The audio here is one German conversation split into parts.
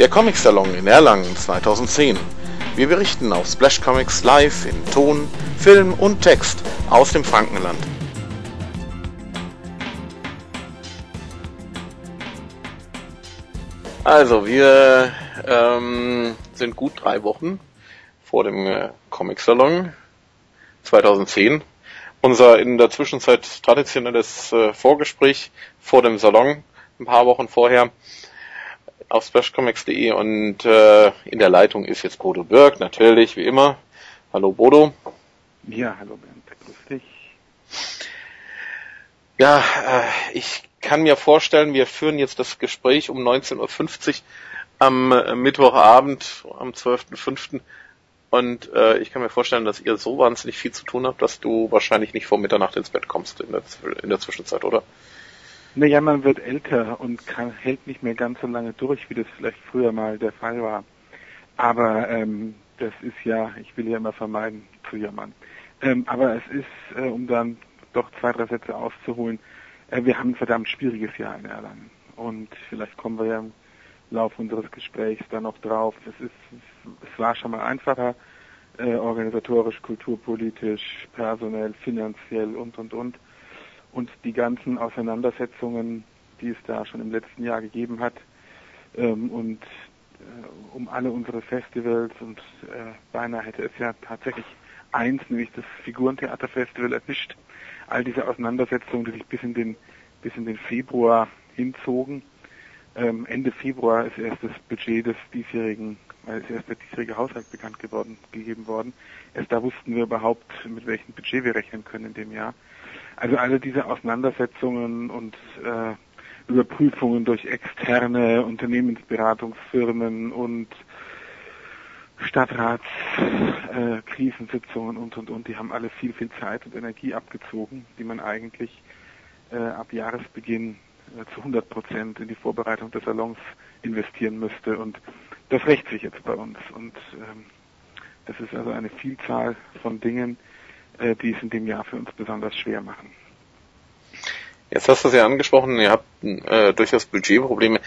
Der Comic Salon in Erlangen 2010. Wir berichten auf Splash Comics live in Ton, Film und Text aus dem Frankenland. Also, wir ähm, sind gut drei Wochen vor dem äh, Comic Salon 2010. Unser in der Zwischenzeit traditionelles äh, Vorgespräch vor dem Salon, ein paar Wochen vorher, auf splashcomics.de und äh, in der Leitung ist jetzt Bodo Birk, natürlich, wie immer. Hallo Bodo. Ja, hallo Bernd, grüß dich. Ja, äh, ich kann mir vorstellen, wir führen jetzt das Gespräch um 19.50 Uhr am äh, Mittwochabend, am 12.05. Und äh, ich kann mir vorstellen, dass ihr so wahnsinnig viel zu tun habt, dass du wahrscheinlich nicht vor Mitternacht ins Bett kommst in der, in der Zwischenzeit, oder? Naja, man wird älter und kann, hält nicht mehr ganz so lange durch, wie das vielleicht früher mal der Fall war. Aber ähm, das ist ja, ich will ja immer vermeiden zu jammern. Ähm, aber es ist, äh, um dann doch zwei, drei Sätze auszuholen, äh, wir haben ein verdammt schwieriges Jahr in Erlangen. Und vielleicht kommen wir ja im Laufe unseres Gesprächs dann noch drauf. Es ist, es war schon mal einfacher, äh, organisatorisch, kulturpolitisch, personell, finanziell und, und, und und die ganzen Auseinandersetzungen, die es da schon im letzten Jahr gegeben hat, ähm, und äh, um alle unsere Festivals und äh, beinahe hätte es ja tatsächlich eins, nämlich das Figurentheaterfestival erwischt. All diese Auseinandersetzungen, die sich bis in den bis in den Februar hinzogen. Ähm, Ende Februar ist erst das Budget des diesjährigen, äh, ist erst der diesjährige Haushalt bekannt geworden, gegeben worden. Erst da wussten wir überhaupt, mit welchem Budget wir rechnen können in dem Jahr. Also alle diese Auseinandersetzungen und äh, Überprüfungen durch externe Unternehmensberatungsfirmen und Stadtratskrisensitzungen äh, und und und, die haben alle viel, viel Zeit und Energie abgezogen, die man eigentlich äh, ab Jahresbeginn äh, zu 100 Prozent in die Vorbereitung des Salons investieren müsste. Und das rächt sich jetzt bei uns. Und ähm, das ist also eine Vielzahl von Dingen, äh, die es in dem Jahr für uns besonders schwer machen. Jetzt hast du es ja angesprochen, ihr habt äh, durchaus Budgetprobleme.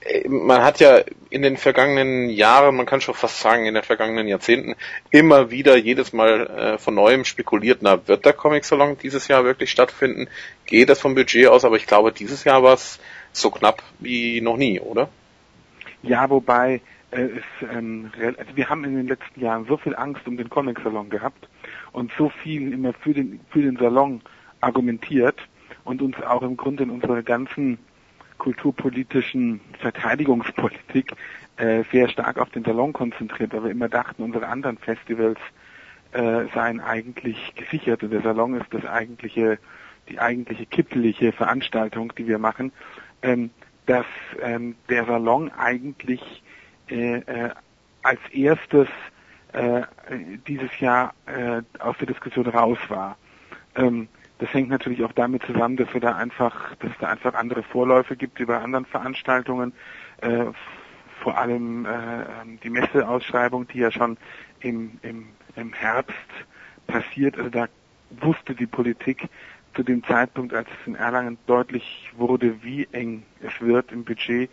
Äh, man hat ja in den vergangenen Jahren, man kann schon fast sagen in den vergangenen Jahrzehnten, immer wieder jedes Mal äh, von neuem spekuliert, na, wird der Comic Salon dieses Jahr wirklich stattfinden? Geht das vom Budget aus? Aber ich glaube, dieses Jahr war es so knapp wie noch nie, oder? Ja, wobei äh, es, ähm, also wir haben in den letzten Jahren so viel Angst um den Comic Salon gehabt und so viel immer für den, für den Salon argumentiert und uns auch im Grunde in unserer ganzen kulturpolitischen Verteidigungspolitik äh, sehr stark auf den Salon konzentriert, weil wir immer dachten, unsere anderen Festivals äh, seien eigentlich gesichert und der Salon ist das eigentliche, die eigentliche kittelige Veranstaltung, die wir machen, ähm, dass ähm, der Salon eigentlich äh, äh, als erstes äh, dieses Jahr äh, aus der Diskussion raus war. Ähm, das hängt natürlich auch damit zusammen, dass wir da einfach, dass es da einfach andere Vorläufe gibt bei anderen Veranstaltungen. Äh, vor allem äh, ähm, die Messeausschreibung, die ja schon im, im, im Herbst passiert. Also da wusste die Politik zu dem Zeitpunkt, als es in Erlangen deutlich wurde, wie eng es wird im Budget,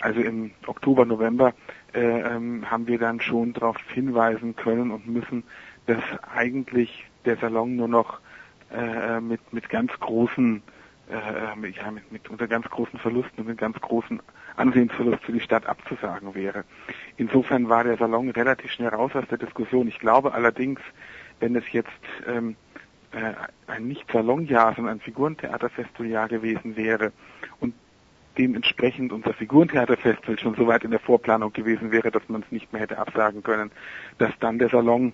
also im Oktober, November, äh, ähm, haben wir dann schon darauf hinweisen können und müssen, dass eigentlich der Salon nur noch äh, mit, mit ganz großen, äh, mit, ja, mit, mit unter ganz großen Verlusten und mit ganz großen Ansehensverlust für die Stadt abzusagen wäre. Insofern war der Salon relativ schnell raus aus der Diskussion. Ich glaube allerdings, wenn es jetzt ähm, äh, ein nicht Salonjahr, sondern ein Figurentheaterfestivaljahr gewesen wäre und dementsprechend unser Figurentheaterfestival schon so weit in der Vorplanung gewesen wäre, dass man es nicht mehr hätte absagen können, dass dann der Salon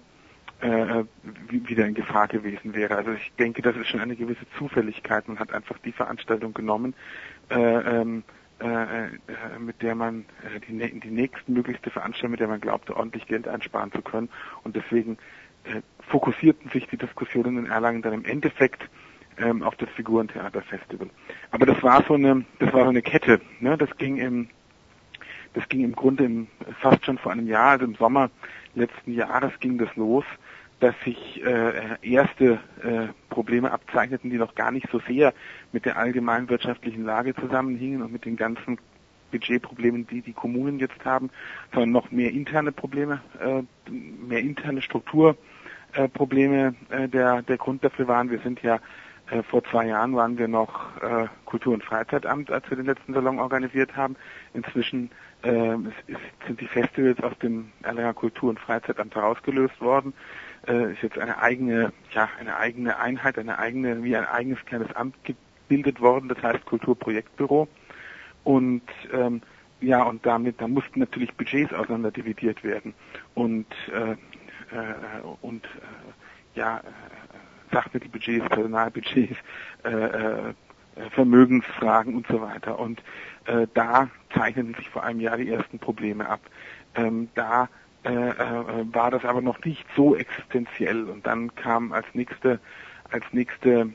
äh, wieder in Gefahr gewesen wäre. Also ich denke, das ist schon eine gewisse Zufälligkeit. Man hat einfach die Veranstaltung genommen, äh, ähm, äh, äh, mit der man äh, die, die nächstmöglichste Veranstaltung, mit der man glaubte, ordentlich Geld einsparen zu können. Und deswegen äh, fokussierten sich die Diskussionen in Erlangen dann im Endeffekt ähm, auf das Figurentheaterfestival. Aber das war so eine, das war so eine Kette. Ne? Das ging im, das ging im Grunde im, fast schon vor einem Jahr, also im Sommer letzten Jahres ging das los dass sich äh, erste äh, Probleme abzeichneten, die noch gar nicht so sehr mit der allgemeinen wirtschaftlichen Lage zusammenhingen und mit den ganzen Budgetproblemen, die die Kommunen jetzt haben, sondern noch mehr interne Probleme, äh, mehr interne Strukturprobleme äh, der, der Grund dafür waren. Wir sind ja äh, vor zwei Jahren waren wir noch äh, Kultur- und Freizeitamt, als wir den letzten Salon organisiert haben. Inzwischen äh, ist, sind die Festivals aus dem Erlanger Kultur- und Freizeitamt herausgelöst worden. Äh, ist jetzt eine eigene, ja, eine eigene Einheit, eine eigene, wie ein eigenes kleines Amt gebildet worden. Das heißt Kulturprojektbüro. Und ähm, ja, und damit, da mussten natürlich Budgets auseinander dividiert werden. Und äh, äh, und äh, ja, Sachmittelbudgets, Personalbudgets, äh, äh, Vermögensfragen und so weiter. Und äh, da zeichnen sich vor einem Jahr die ersten Probleme ab. Ähm, da äh, äh, war das aber noch nicht so existenziell. Und dann kam als nächste, als nächste,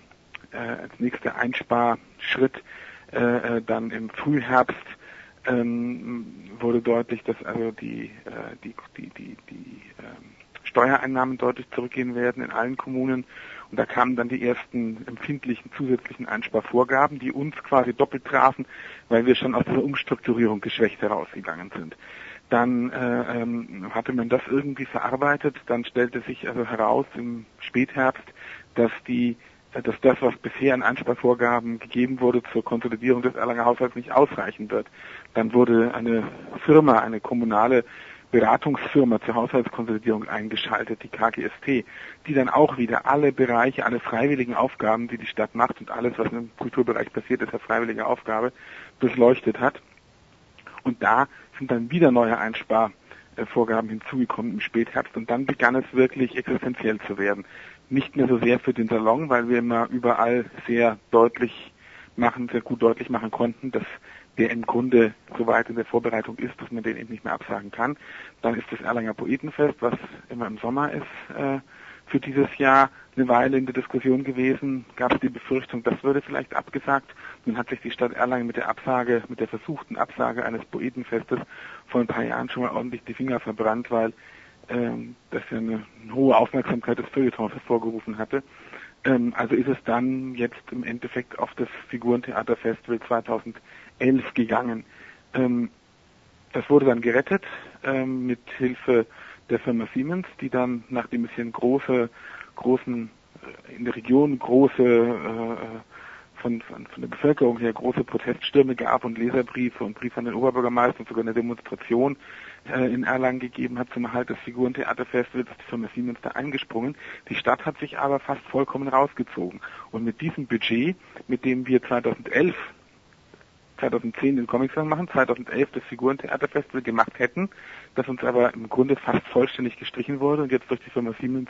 äh, als nächster Einsparschritt äh, äh, dann im Frühherbst ähm, wurde deutlich, dass also die, äh, die, die, die, die ähm, Steuereinnahmen deutlich zurückgehen werden in allen Kommunen. Und da kamen dann die ersten empfindlichen zusätzlichen Einsparvorgaben, die uns quasi doppelt trafen, weil wir schon aus dieser Umstrukturierung geschwächt herausgegangen sind. Dann äh, ähm, hatte man das irgendwie verarbeitet. Dann stellte sich also heraus im Spätherbst, dass die dass das, was bisher an Einsparvorgaben gegeben wurde zur Konsolidierung des Erlanger Haushalts nicht ausreichen wird. Dann wurde eine Firma, eine kommunale Beratungsfirma zur Haushaltskonsolidierung eingeschaltet, die KGST, die dann auch wieder alle Bereiche, alle freiwilligen Aufgaben, die die Stadt macht und alles, was im Kulturbereich passiert, ist eine freiwillige Aufgabe, durchleuchtet hat. Und da sind dann wieder neue Einsparvorgaben hinzugekommen im Spätherbst und dann begann es wirklich existenziell zu werden. Nicht mehr so sehr für den Salon, weil wir immer überall sehr deutlich machen, sehr gut deutlich machen konnten, dass der im Grunde so weit in der Vorbereitung ist, dass man den eben nicht mehr absagen kann. Dann ist das Erlanger Poetenfest, was immer im Sommer ist, äh, für dieses Jahr eine Weile in der Diskussion gewesen. Gab es die Befürchtung, das würde vielleicht abgesagt. Nun hat sich die Stadt Erlangen mit der Absage, mit der versuchten Absage eines Poetenfestes vor ein paar Jahren schon mal ordentlich die Finger verbrannt, weil ähm, das ja eine, eine hohe Aufmerksamkeit des Feuilletons hervorgerufen hatte. Ähm, also ist es dann jetzt im Endeffekt auf das Figurentheaterfestival 2011 gegangen. Ähm, das wurde dann gerettet ähm, mit Hilfe der Firma Siemens, die dann, nachdem es hier in große, großen, äh, in der Region große äh, von, von, von der Bevölkerung her große Proteststürme gab und Leserbriefe und Briefe an den Oberbürgermeister und sogar eine Demonstration äh, in Erlangen gegeben hat zum Erhalt des Figurentheaterfestivals, ist die Firma Siemens da eingesprungen. Die Stadt hat sich aber fast vollkommen rausgezogen. Und mit diesem Budget, mit dem wir 2011 2010 den Comic-Song machen, 2011 das Figurentheaterfestival gemacht hätten, das uns aber im Grunde fast vollständig gestrichen wurde und jetzt durch die Firma Siemens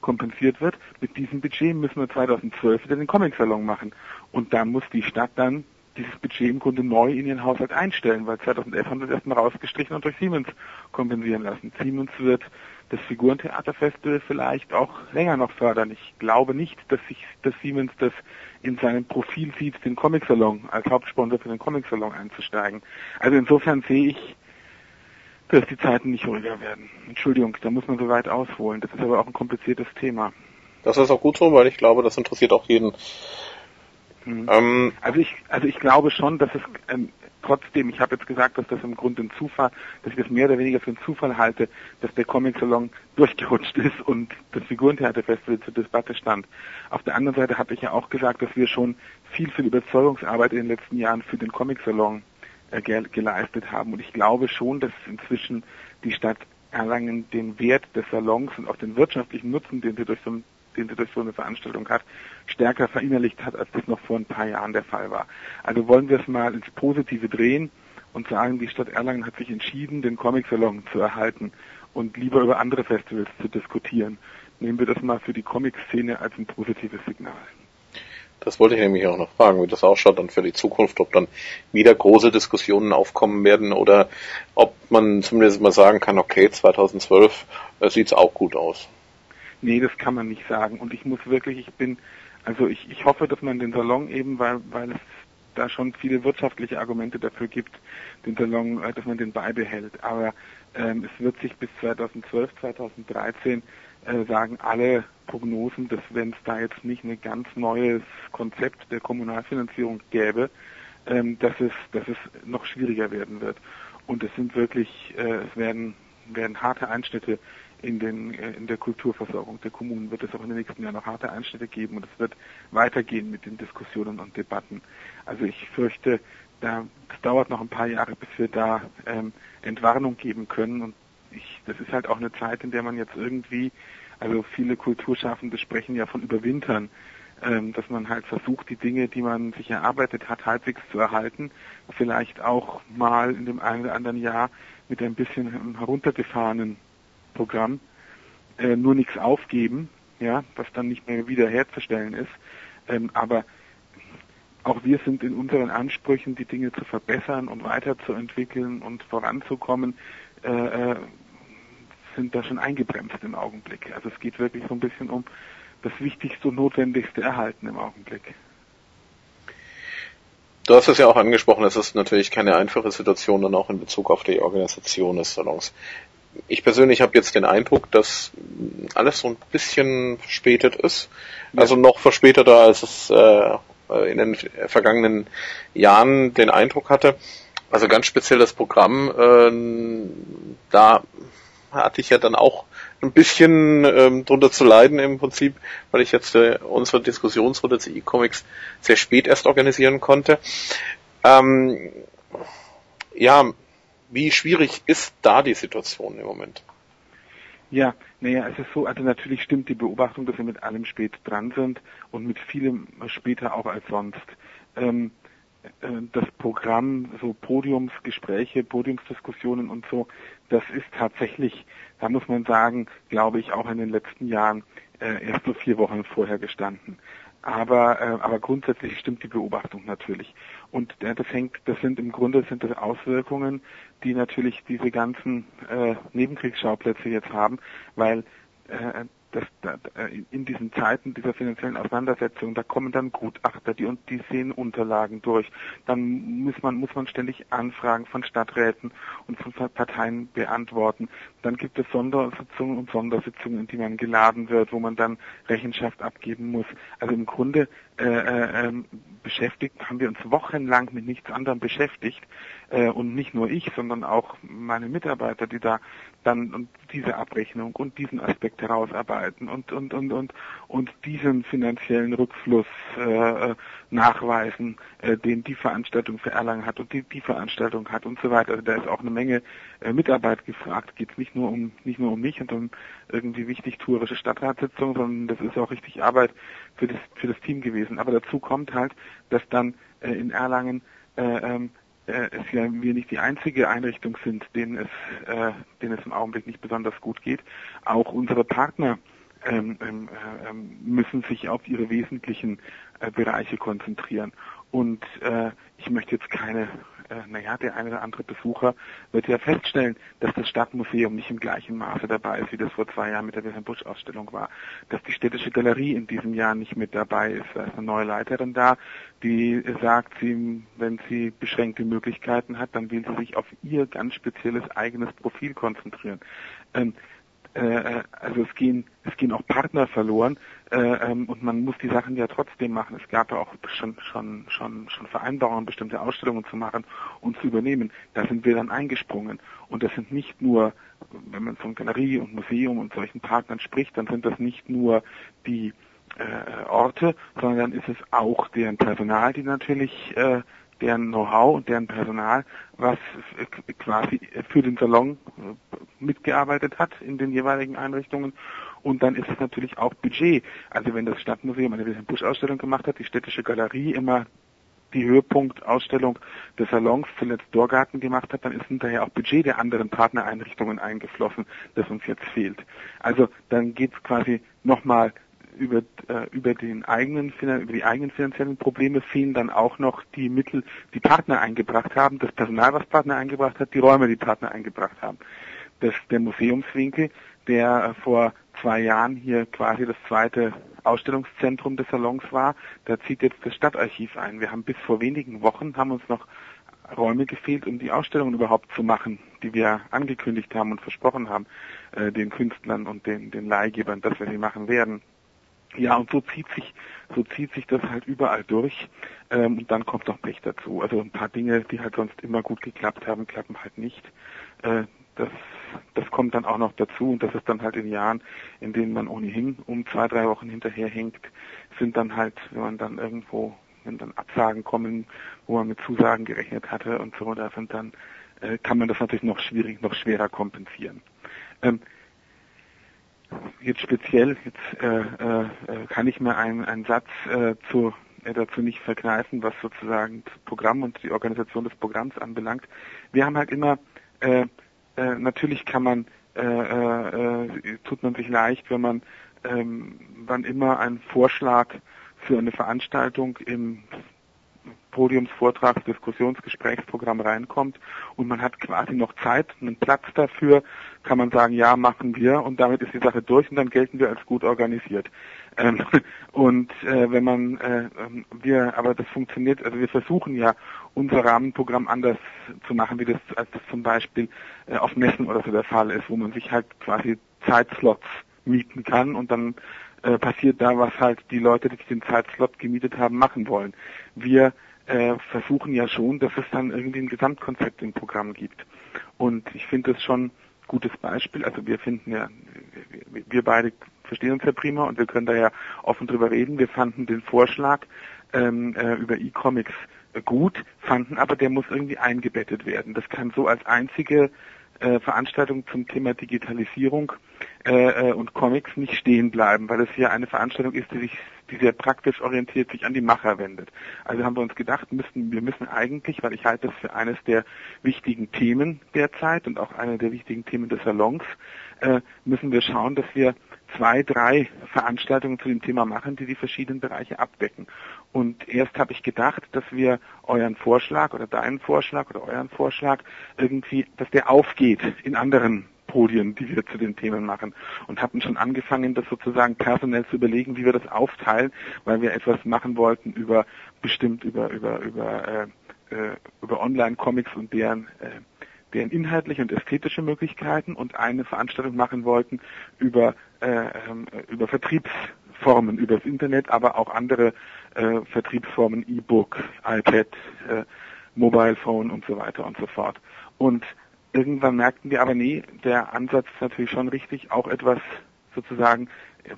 kompensiert wird. Mit diesem Budget müssen wir 2012 wieder den Comic-Salon machen. Und da muss die Stadt dann dieses Budget im Grunde neu in ihren Haushalt einstellen, weil 2011 haben wir es erstmal rausgestrichen und durch Siemens kompensieren lassen. Siemens wird das Figurentheaterfestival vielleicht auch länger noch fördern. Ich glaube nicht, dass sich dass Siemens das in seinem Profil sieht, den Comic-Salon als Hauptsponsor für den Comic-Salon einzusteigen. Also insofern sehe ich, dass die Zeiten nicht ruhiger werden. Entschuldigung, da muss man so weit ausholen. Das ist aber auch ein kompliziertes Thema. Das ist auch gut so, weil ich glaube, das interessiert auch jeden. Mhm. Ähm, also ich, also ich glaube schon, dass es ähm, trotzdem, ich habe jetzt gesagt, dass das im Grunde ein Zufall, dass ich das mehr oder weniger für einen Zufall halte, dass der Comic-Salon durchgerutscht ist und das Figurentheaterfestival zur Debatte stand. Auf der anderen Seite habe ich ja auch gesagt, dass wir schon viel, viel Überzeugungsarbeit in den letzten Jahren für den Comic-Salon äh, ge geleistet haben. Und ich glaube schon, dass inzwischen die Stadt Erlangen den Wert des Salons und auch den wirtschaftlichen Nutzen, den sie durch so den sie durch so eine Veranstaltung hat, stärker verinnerlicht hat, als das noch vor ein paar Jahren der Fall war. Also wollen wir es mal ins Positive drehen und sagen, die Stadt Erlangen hat sich entschieden, den Comic-Salon zu erhalten und lieber über andere Festivals zu diskutieren. Nehmen wir das mal für die Comic-Szene als ein positives Signal. Das wollte ich nämlich auch noch fragen, wie das ausschaut dann für die Zukunft, ob dann wieder große Diskussionen aufkommen werden oder ob man zumindest mal sagen kann, okay, 2012 äh, sieht es auch gut aus. Nee, das kann man nicht sagen. Und ich muss wirklich, ich bin, also ich, ich hoffe, dass man den Salon eben, weil, weil es da schon viele wirtschaftliche Argumente dafür gibt, den Salon, äh, dass man den beibehält. Aber ähm, es wird sich bis 2012, 2013 äh, sagen alle Prognosen, dass wenn es da jetzt nicht ein ganz neues Konzept der Kommunalfinanzierung gäbe, ähm, dass es, dass es noch schwieriger werden wird. Und es sind wirklich, äh, es werden, werden harte Einschnitte in, den, äh, in der Kulturversorgung der Kommunen. Wird es auch in den nächsten Jahren noch harte Einschnitte geben und es wird weitergehen mit den Diskussionen und Debatten. Also ich fürchte, da, das dauert noch ein paar Jahre, bis wir da ähm, Entwarnung geben können. Und ich, das ist halt auch eine Zeit, in der man jetzt irgendwie, also viele Kulturschaffende sprechen ja von Überwintern, ähm, dass man halt versucht, die Dinge, die man sich erarbeitet hat, halbwegs zu erhalten, vielleicht auch mal in dem einen oder anderen Jahr mit ein bisschen heruntergefahrenen Programm, äh, nur nichts aufgeben, ja, was dann nicht mehr wiederherzustellen ist. Ähm, aber auch wir sind in unseren Ansprüchen, die Dinge zu verbessern und weiterzuentwickeln und voranzukommen, äh, äh, sind da schon eingebremst im Augenblick. Also es geht wirklich so ein bisschen um das Wichtigste und Notwendigste erhalten im Augenblick. Du hast es ja auch angesprochen, es ist natürlich keine einfache Situation dann auch in Bezug auf die Organisation des Salons ich persönlich habe jetzt den Eindruck, dass alles so ein bisschen verspätet ist. Ja. Also noch verspäteter, als es äh, in den vergangenen Jahren den Eindruck hatte. Also ganz speziell das Programm, äh, da hatte ich ja dann auch ein bisschen ähm, drunter zu leiden im Prinzip, weil ich jetzt äh, unsere Diskussionsrunde zu E-Comics sehr spät erst organisieren konnte. Ähm, ja, wie schwierig ist da die Situation im Moment? Ja, naja, es ist so, also natürlich stimmt die Beobachtung, dass wir mit allem spät dran sind und mit vielem später auch als sonst. Ähm, äh, das Programm, so Podiumsgespräche, Podiumsdiskussionen und so, das ist tatsächlich, da muss man sagen, glaube ich, auch in den letzten Jahren äh, erst so vier Wochen vorher gestanden. Aber, äh, aber grundsätzlich stimmt die Beobachtung natürlich. Und äh, das hängt, das sind im Grunde sind das Auswirkungen, die natürlich diese ganzen äh, Nebenkriegsschauplätze jetzt haben, weil äh, das, da, in diesen Zeiten dieser finanziellen Auseinandersetzung, da kommen dann Gutachter, die und die sehen Unterlagen durch. Dann muss man muss man ständig Anfragen von Stadträten und von Parteien beantworten. Dann gibt es Sondersitzungen und Sondersitzungen, in die man geladen wird, wo man dann Rechenschaft abgeben muss. Also im Grunde äh, äh, ähm, beschäftigt haben wir uns wochenlang mit nichts anderem beschäftigt äh, und nicht nur ich, sondern auch meine Mitarbeiter, die da dann diese Abrechnung und diesen Aspekt herausarbeiten und und und und und diesen finanziellen Rückfluss äh, nachweisen, äh, den die Veranstaltung für Erlangen hat und die die Veranstaltung hat und so weiter. Also da ist auch eine Menge äh, Mitarbeit gefragt. Geht nicht nur um nicht nur um mich und um irgendwie wichtig tourische Stadtratssitzung, sondern das ist auch richtig Arbeit für das für das Team gewesen. Aber dazu kommt halt, dass dann äh, in Erlangen äh, ähm, äh, es ja wir nicht die einzige Einrichtung sind, denen es, äh, denen es im Augenblick nicht besonders gut geht. Auch unsere Partner ähm, ähm, äh, müssen sich auf ihre wesentlichen äh, Bereiche konzentrieren. Und äh, ich möchte jetzt keine äh, naja, der eine oder andere Besucher wird ja feststellen, dass das Stadtmuseum nicht im gleichen Maße dabei ist, wie das vor zwei Jahren mit der Wilhelm Busch Ausstellung war. Dass die städtische Galerie in diesem Jahr nicht mit dabei ist. Da ist eine neue Leiterin da, die sagt, sie, wenn sie beschränkte Möglichkeiten hat, dann will sie sich auf ihr ganz spezielles eigenes Profil konzentrieren. Ähm, äh, also es gehen, es gehen auch Partner verloren äh, ähm, und man muss die Sachen ja trotzdem machen. Es gab ja auch schon, schon, schon, schon Vereinbarungen, bestimmte Ausstellungen zu machen und zu übernehmen. Da sind wir dann eingesprungen. Und das sind nicht nur, wenn man von Galerie und Museum und solchen Partnern spricht, dann sind das nicht nur die äh, Orte, sondern dann ist es auch deren Personal, die natürlich äh, deren Know-how und deren Personal, was quasi für den Salon mitgearbeitet hat in den jeweiligen Einrichtungen. Und dann ist es natürlich auch Budget. Also wenn das Stadtmuseum eine Wilhelm Busch Ausstellung gemacht hat, die städtische Galerie immer die Höhepunktausstellung des Salons zuletzt Dorgarten gemacht hat, dann ist hinterher auch Budget der anderen Partnereinrichtungen eingeflossen, das uns jetzt fehlt. Also dann geht es quasi nochmal über, äh, über, den eigenen, über die eigenen finanziellen Probleme fehlen dann auch noch die Mittel, die Partner eingebracht haben, das Personal, was Partner eingebracht hat, die Räume, die Partner eingebracht haben. Das, der Museumswinkel, der äh, vor zwei Jahren hier quasi das zweite Ausstellungszentrum des Salons war, da zieht jetzt das Stadtarchiv ein. Wir haben bis vor wenigen Wochen haben uns noch Räume gefehlt, um die Ausstellungen überhaupt zu machen, die wir angekündigt haben und versprochen haben, äh, den Künstlern und den, den Leihgebern, dass wir sie machen werden. Ja, und so zieht sich, so zieht sich das halt überall durch. Ähm, und dann kommt noch Pech dazu. Also ein paar Dinge, die halt sonst immer gut geklappt haben, klappen halt nicht. Äh, das, das kommt dann auch noch dazu und das ist dann halt in Jahren, in denen man ohnehin um zwei, drei Wochen hinterherhängt, sind dann halt, wenn man dann irgendwo, wenn dann Absagen kommen, wo man mit Zusagen gerechnet hatte und so, da sind dann, äh, kann man das natürlich noch schwierig, noch schwerer kompensieren. Ähm, jetzt speziell, jetzt äh, äh, kann ich mir einen, einen Satz äh, zu, äh, dazu nicht verkneifen, was sozusagen das Programm und die Organisation des Programms anbelangt. Wir haben halt immer, äh, äh, natürlich kann man, äh, äh, äh, tut man sich leicht, wenn man ähm, wann immer einen Vorschlag für eine Veranstaltung im Podiumsvortrags, Diskussionsgesprächsprogramm reinkommt und man hat quasi noch Zeit, einen Platz dafür, kann man sagen, ja, machen wir und damit ist die Sache durch und dann gelten wir als gut organisiert. Ähm, und äh, wenn man äh, ähm, wir, aber das funktioniert, also wir versuchen ja unser Rahmenprogramm anders zu machen, wie das als das zum Beispiel äh, auf Messen oder so der Fall ist, wo man sich halt quasi Zeitslots mieten kann und dann äh, passiert da, was halt die Leute, die sich den Zeitslot gemietet haben, machen wollen. Wir äh, versuchen ja schon, dass es dann irgendwie ein Gesamtkonzept im Programm gibt. Und ich finde das schon ein gutes Beispiel. Also wir finden ja, wir, wir beide verstehen uns ja prima und wir können da ja offen drüber reden. Wir fanden den Vorschlag ähm, äh, über E-Comics gut, fanden aber, der muss irgendwie eingebettet werden. Das kann so als einzige äh, Veranstaltung zum Thema Digitalisierung äh, äh, und Comics nicht stehen bleiben, weil es hier eine Veranstaltung ist, die sich, die sehr praktisch orientiert sich an die Macher wendet. Also haben wir uns gedacht, müssen, wir müssen eigentlich, weil ich halte das für eines der wichtigen Themen derzeit und auch eine der wichtigen Themen des Salons, äh, müssen wir schauen, dass wir zwei, drei Veranstaltungen zu dem Thema machen, die die verschiedenen Bereiche abdecken. Und erst habe ich gedacht, dass wir euren Vorschlag oder deinen Vorschlag oder euren Vorschlag irgendwie, dass der aufgeht in anderen Podien, die wir zu den Themen machen. Und hatten schon angefangen, das sozusagen personell zu überlegen, wie wir das aufteilen, weil wir etwas machen wollten über bestimmt über über über äh, äh über Online-Comics und deren äh, deren inhaltliche und ästhetische Möglichkeiten und eine Veranstaltung machen wollten über äh, ähm, über Vertriebsformen über das Internet, aber auch andere äh, Vertriebsformen, E-Book, iPad, äh, Mobile Phone und so weiter und so fort. Und irgendwann merkten wir aber, nee, der Ansatz ist natürlich schon richtig, auch etwas sozusagen,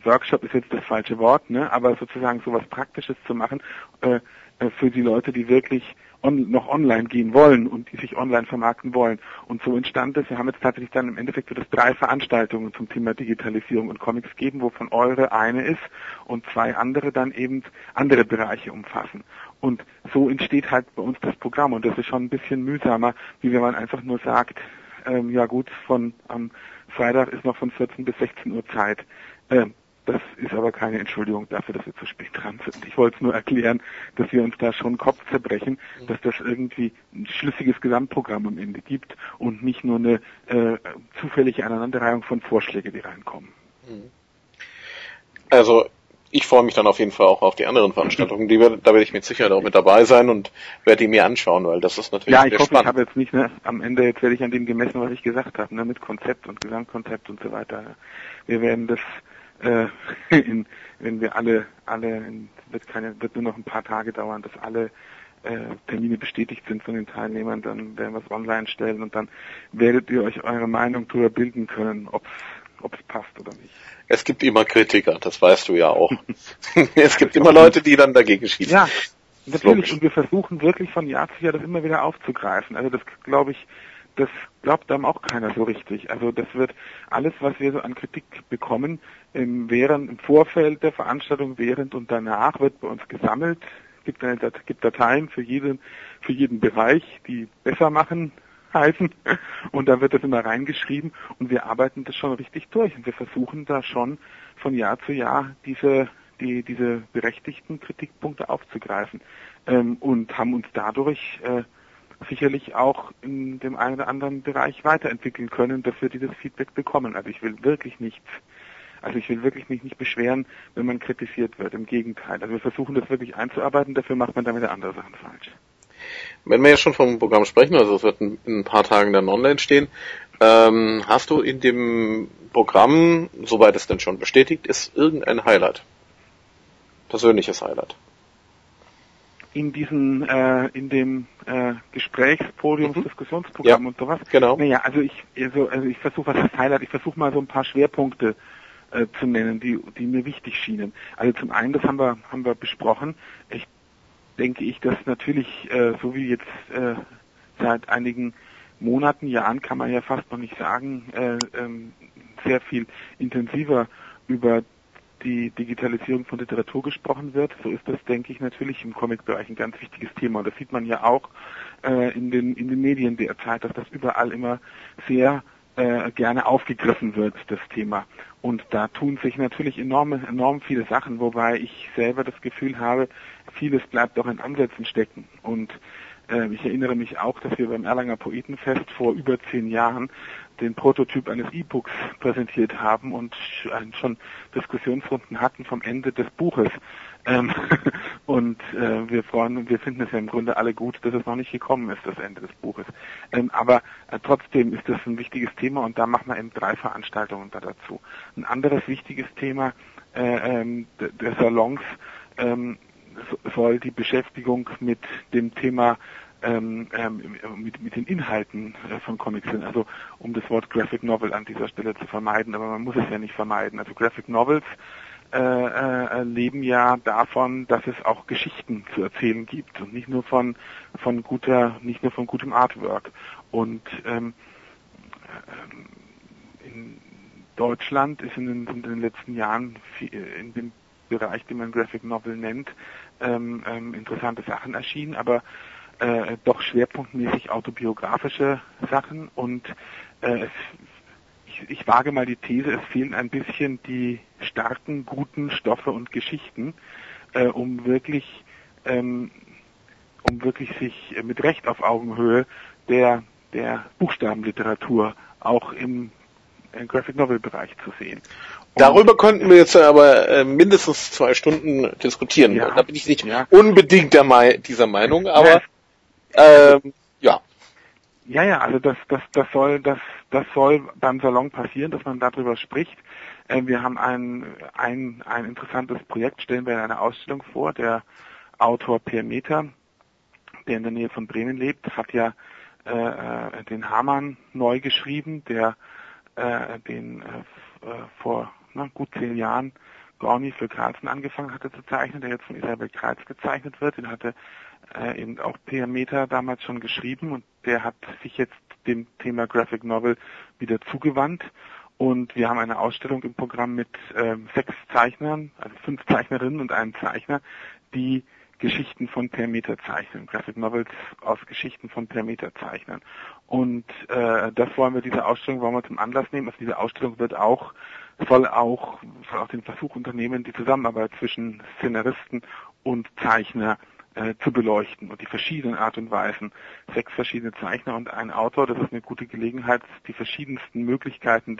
Workshop ist jetzt das falsche Wort, ne, aber sozusagen sowas Praktisches zu machen äh, für die Leute, die wirklich on, noch online gehen wollen und die sich online vermarkten wollen. Und so entstand es, wir haben jetzt tatsächlich dann im Endeffekt wird es drei Veranstaltungen zum Thema Digitalisierung und Comics geben, wovon eure eine ist und zwei andere dann eben andere Bereiche umfassen. Und so entsteht halt bei uns das Programm und das ist schon ein bisschen mühsamer, wie wenn man einfach nur sagt, ähm, ja gut, von am Freitag ist noch von 14 bis 16 Uhr Zeit. Ähm, das ist aber keine Entschuldigung dafür, dass wir zu spät dran sind. Ich wollte es nur erklären, dass wir uns da schon Kopf zerbrechen, mhm. dass das irgendwie ein schlüssiges Gesamtprogramm am Ende gibt und nicht nur eine äh, zufällige Aneinanderreihung von Vorschlägen, die reinkommen. Mhm. Also ich freue mich dann auf jeden Fall auch auf die anderen Veranstaltungen. Die werde, da werde ich mit Sicherheit auch mit dabei sein und werde die mir anschauen, weil das ist natürlich Ja, ich hoffe, spannend. ich habe jetzt nicht, ne, am Ende jetzt werde ich an dem gemessen, was ich gesagt habe, ne, mit Konzept und Gesamtkonzept und so weiter. Wir werden das äh, in, wenn wir alle, alle, wird keine, wird nur noch ein paar Tage dauern, dass alle äh, Termine bestätigt sind von den Teilnehmern, dann werden wir es online stellen und dann werdet ihr euch eure Meinung darüber bilden können, ob es passt oder nicht. Es gibt immer Kritiker, das weißt du ja auch. es gibt immer Leute, die dann dagegen schießen. Ja, natürlich. Und wir versuchen wirklich von Jahr zu Jahr das immer wieder aufzugreifen. Also das glaube ich, das glaubt einem auch keiner so richtig. Also das wird alles, was wir so an Kritik bekommen, im, während, im Vorfeld der Veranstaltung, während und danach wird bei uns gesammelt. Es gibt, eine, gibt Dateien für jeden, für jeden Bereich, die besser machen heißen. Und da wird das immer reingeschrieben und wir arbeiten das schon richtig durch. Und wir versuchen da schon von Jahr zu Jahr diese, die, diese berechtigten Kritikpunkte aufzugreifen. Ähm, und haben uns dadurch äh, sicherlich auch in dem einen oder anderen Bereich weiterentwickeln können, dass wir dieses Feedback bekommen. Also ich will wirklich nichts, also ich will wirklich mich nicht beschweren, wenn man kritisiert wird. Im Gegenteil. Also wir versuchen das wirklich einzuarbeiten, dafür macht man damit andere Sachen falsch. Wenn wir jetzt schon vom Programm sprechen, also es wird in, ein paar Tagen dann online stehen, ähm, hast du in dem Programm, soweit es denn schon bestätigt ist, irgendein Highlight? persönliches Highlight? In diesen äh, in dem äh, Gesprächspodium, mhm. Diskussionsprogramm ja, und sowas. Genau. Naja, also ich also, also ich versuche was das Highlight, ich versuche mal so ein paar Schwerpunkte äh, zu nennen, die die mir wichtig schienen. Also zum einen, das haben wir haben wir besprochen. Ich denke ich, dass natürlich äh, so wie jetzt äh, seit einigen Monaten, Jahren kann man ja fast noch nicht sagen, äh, ähm, sehr viel intensiver über die Digitalisierung von Literatur gesprochen wird. So ist das, denke ich, natürlich im Comic-Bereich ein ganz wichtiges Thema. Und das sieht man ja auch äh, in, den, in den Medien derzeit, dass das überall immer sehr äh, gerne aufgegriffen wird, das Thema. Und da tun sich natürlich enorme, enorm viele Sachen, wobei ich selber das Gefühl habe, vieles bleibt doch in Ansätzen stecken. Und ich erinnere mich auch, dass wir beim Erlanger Poetenfest vor über zehn Jahren den Prototyp eines E-Books präsentiert haben und schon Diskussionsrunden hatten vom Ende des Buches. Ähm, und äh, wir freuen wir finden es ja im Grunde alle gut, dass es noch nicht gekommen ist, das Ende des Buches. Ähm, aber äh, trotzdem ist das ein wichtiges Thema und da machen wir eben drei Veranstaltungen da dazu. Ein anderes wichtiges Thema äh, ähm, der Salons ähm, soll die Beschäftigung mit dem Thema ähm, ähm, mit, mit den Inhalten äh, von Comics sind. Also um das Wort Graphic Novel an dieser Stelle zu vermeiden, aber man muss es ja nicht vermeiden. Also Graphic Novels äh, äh, leben ja davon, dass es auch Geschichten zu erzählen gibt und nicht nur von von guter, nicht nur von gutem Artwork. Und ähm, äh, in Deutschland ist in den, in den letzten Jahren viel, in dem Bereich, den man Graphic Novel nennt, ähm, ähm, interessante Sachen erschienen, aber äh, doch schwerpunktmäßig autobiografische Sachen und äh, es, ich, ich wage mal die These, es fehlen ein bisschen die starken, guten Stoffe und Geschichten, äh, um wirklich ähm, um wirklich sich mit Recht auf Augenhöhe der der Buchstabenliteratur auch im, im Graphic Novel Bereich zu sehen. Darüber könnten wir jetzt aber äh, mindestens zwei Stunden diskutieren. Ja, da bin ich nicht ja. unbedingt der Me dieser Meinung, aber ja, ähm, ja. Ja, ja, also das, das, das soll, das, das soll beim Salon passieren, dass man darüber spricht. Äh, wir haben ein, ein, ein interessantes Projekt, stellen wir in einer Ausstellung vor. Der Autor Per Meter, der in der Nähe von Bremen lebt, hat ja äh, äh den Hamann neu geschrieben, der äh, den äh, vor ne, gut zehn Jahren Gorni für Carlsen angefangen hatte zu zeichnen, der jetzt von Isabel Kreuz gezeichnet wird. Den hatte äh, eben auch Per Meter damals schon geschrieben und der hat sich jetzt dem Thema Graphic Novel wieder zugewandt. Und wir haben eine Ausstellung im Programm mit äh, sechs Zeichnern, also fünf Zeichnerinnen und einem Zeichner, die Geschichten von Per Meter zeichnen, Graphic Novels aus Geschichten von Per Meter zeichnen. Und äh, das wollen wir, diese Ausstellung wollen wir zum Anlass nehmen. Also diese Ausstellung wird auch soll auch, soll auch den Versuch unternehmen, die Zusammenarbeit zwischen Szenaristen und Zeichner äh, zu beleuchten und die verschiedenen Art und Weisen. Sechs verschiedene Zeichner und ein Autor, das ist eine gute Gelegenheit, die verschiedensten Möglichkeiten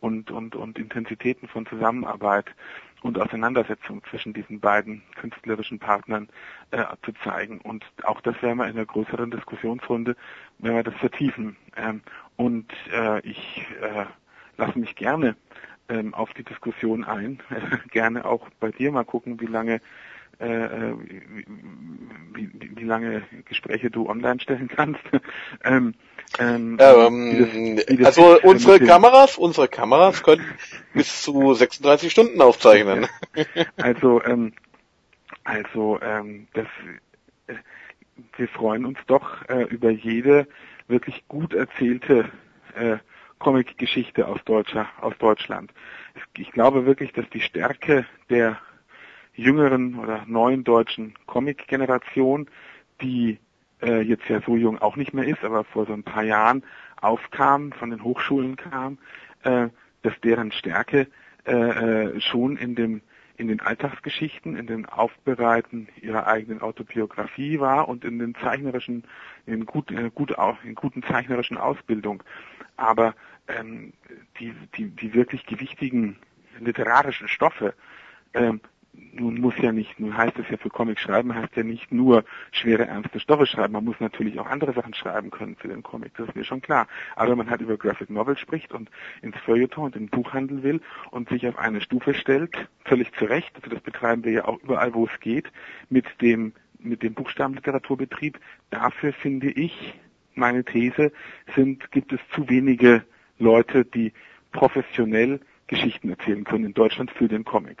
und, und, und Intensitäten von Zusammenarbeit und Auseinandersetzung zwischen diesen beiden künstlerischen Partnern äh, zu zeigen. Und auch das werden wir in einer größeren Diskussionsrunde, wenn wir das vertiefen. Ähm, und äh, ich äh, lasse mich gerne ähm, auf die Diskussion ein. Gerne auch bei dir mal gucken, wie lange äh, äh wie, wie, wie, lange Gespräche du online stellen kannst. ähm, ähm, ähm, das, das also unsere Kameras, unsere Kameras können bis zu 36 Stunden aufzeichnen. also ähm, also ähm, das äh, wir freuen uns doch äh, über jede wirklich gut erzählte äh, Comic-Geschichte aus, aus Deutschland. Ich glaube wirklich, dass die Stärke der jüngeren oder neuen deutschen Comic-Generation, die äh, jetzt ja so jung auch nicht mehr ist, aber vor so ein paar Jahren aufkam, von den Hochschulen kam, äh, dass deren Stärke äh, äh schon in dem in den Alltagsgeschichten, in den Aufbereiten ihrer eigenen Autobiografie war und in den zeichnerischen, in, gut, in, gut, in guten zeichnerischen Ausbildung. Aber ähm, die, die, die wirklich gewichtigen literarischen Stoffe, ähm, nun muss ja nicht, nun heißt es ja für Comics schreiben, heißt ja nicht nur schwere, ernste Stoffe schreiben. Man muss natürlich auch andere Sachen schreiben können für den Comic, das ist mir schon klar. Aber wenn man halt über Graphic Novel spricht und ins Feuilleton und in den Buchhandel will und sich auf eine Stufe stellt, völlig zu Recht, also das betreiben wir ja auch überall, wo es geht, mit dem, mit dem Buchstabenliteraturbetrieb, dafür finde ich, meine These, sind, gibt es zu wenige Leute, die professionell Geschichten erzählen können in Deutschland für den Comic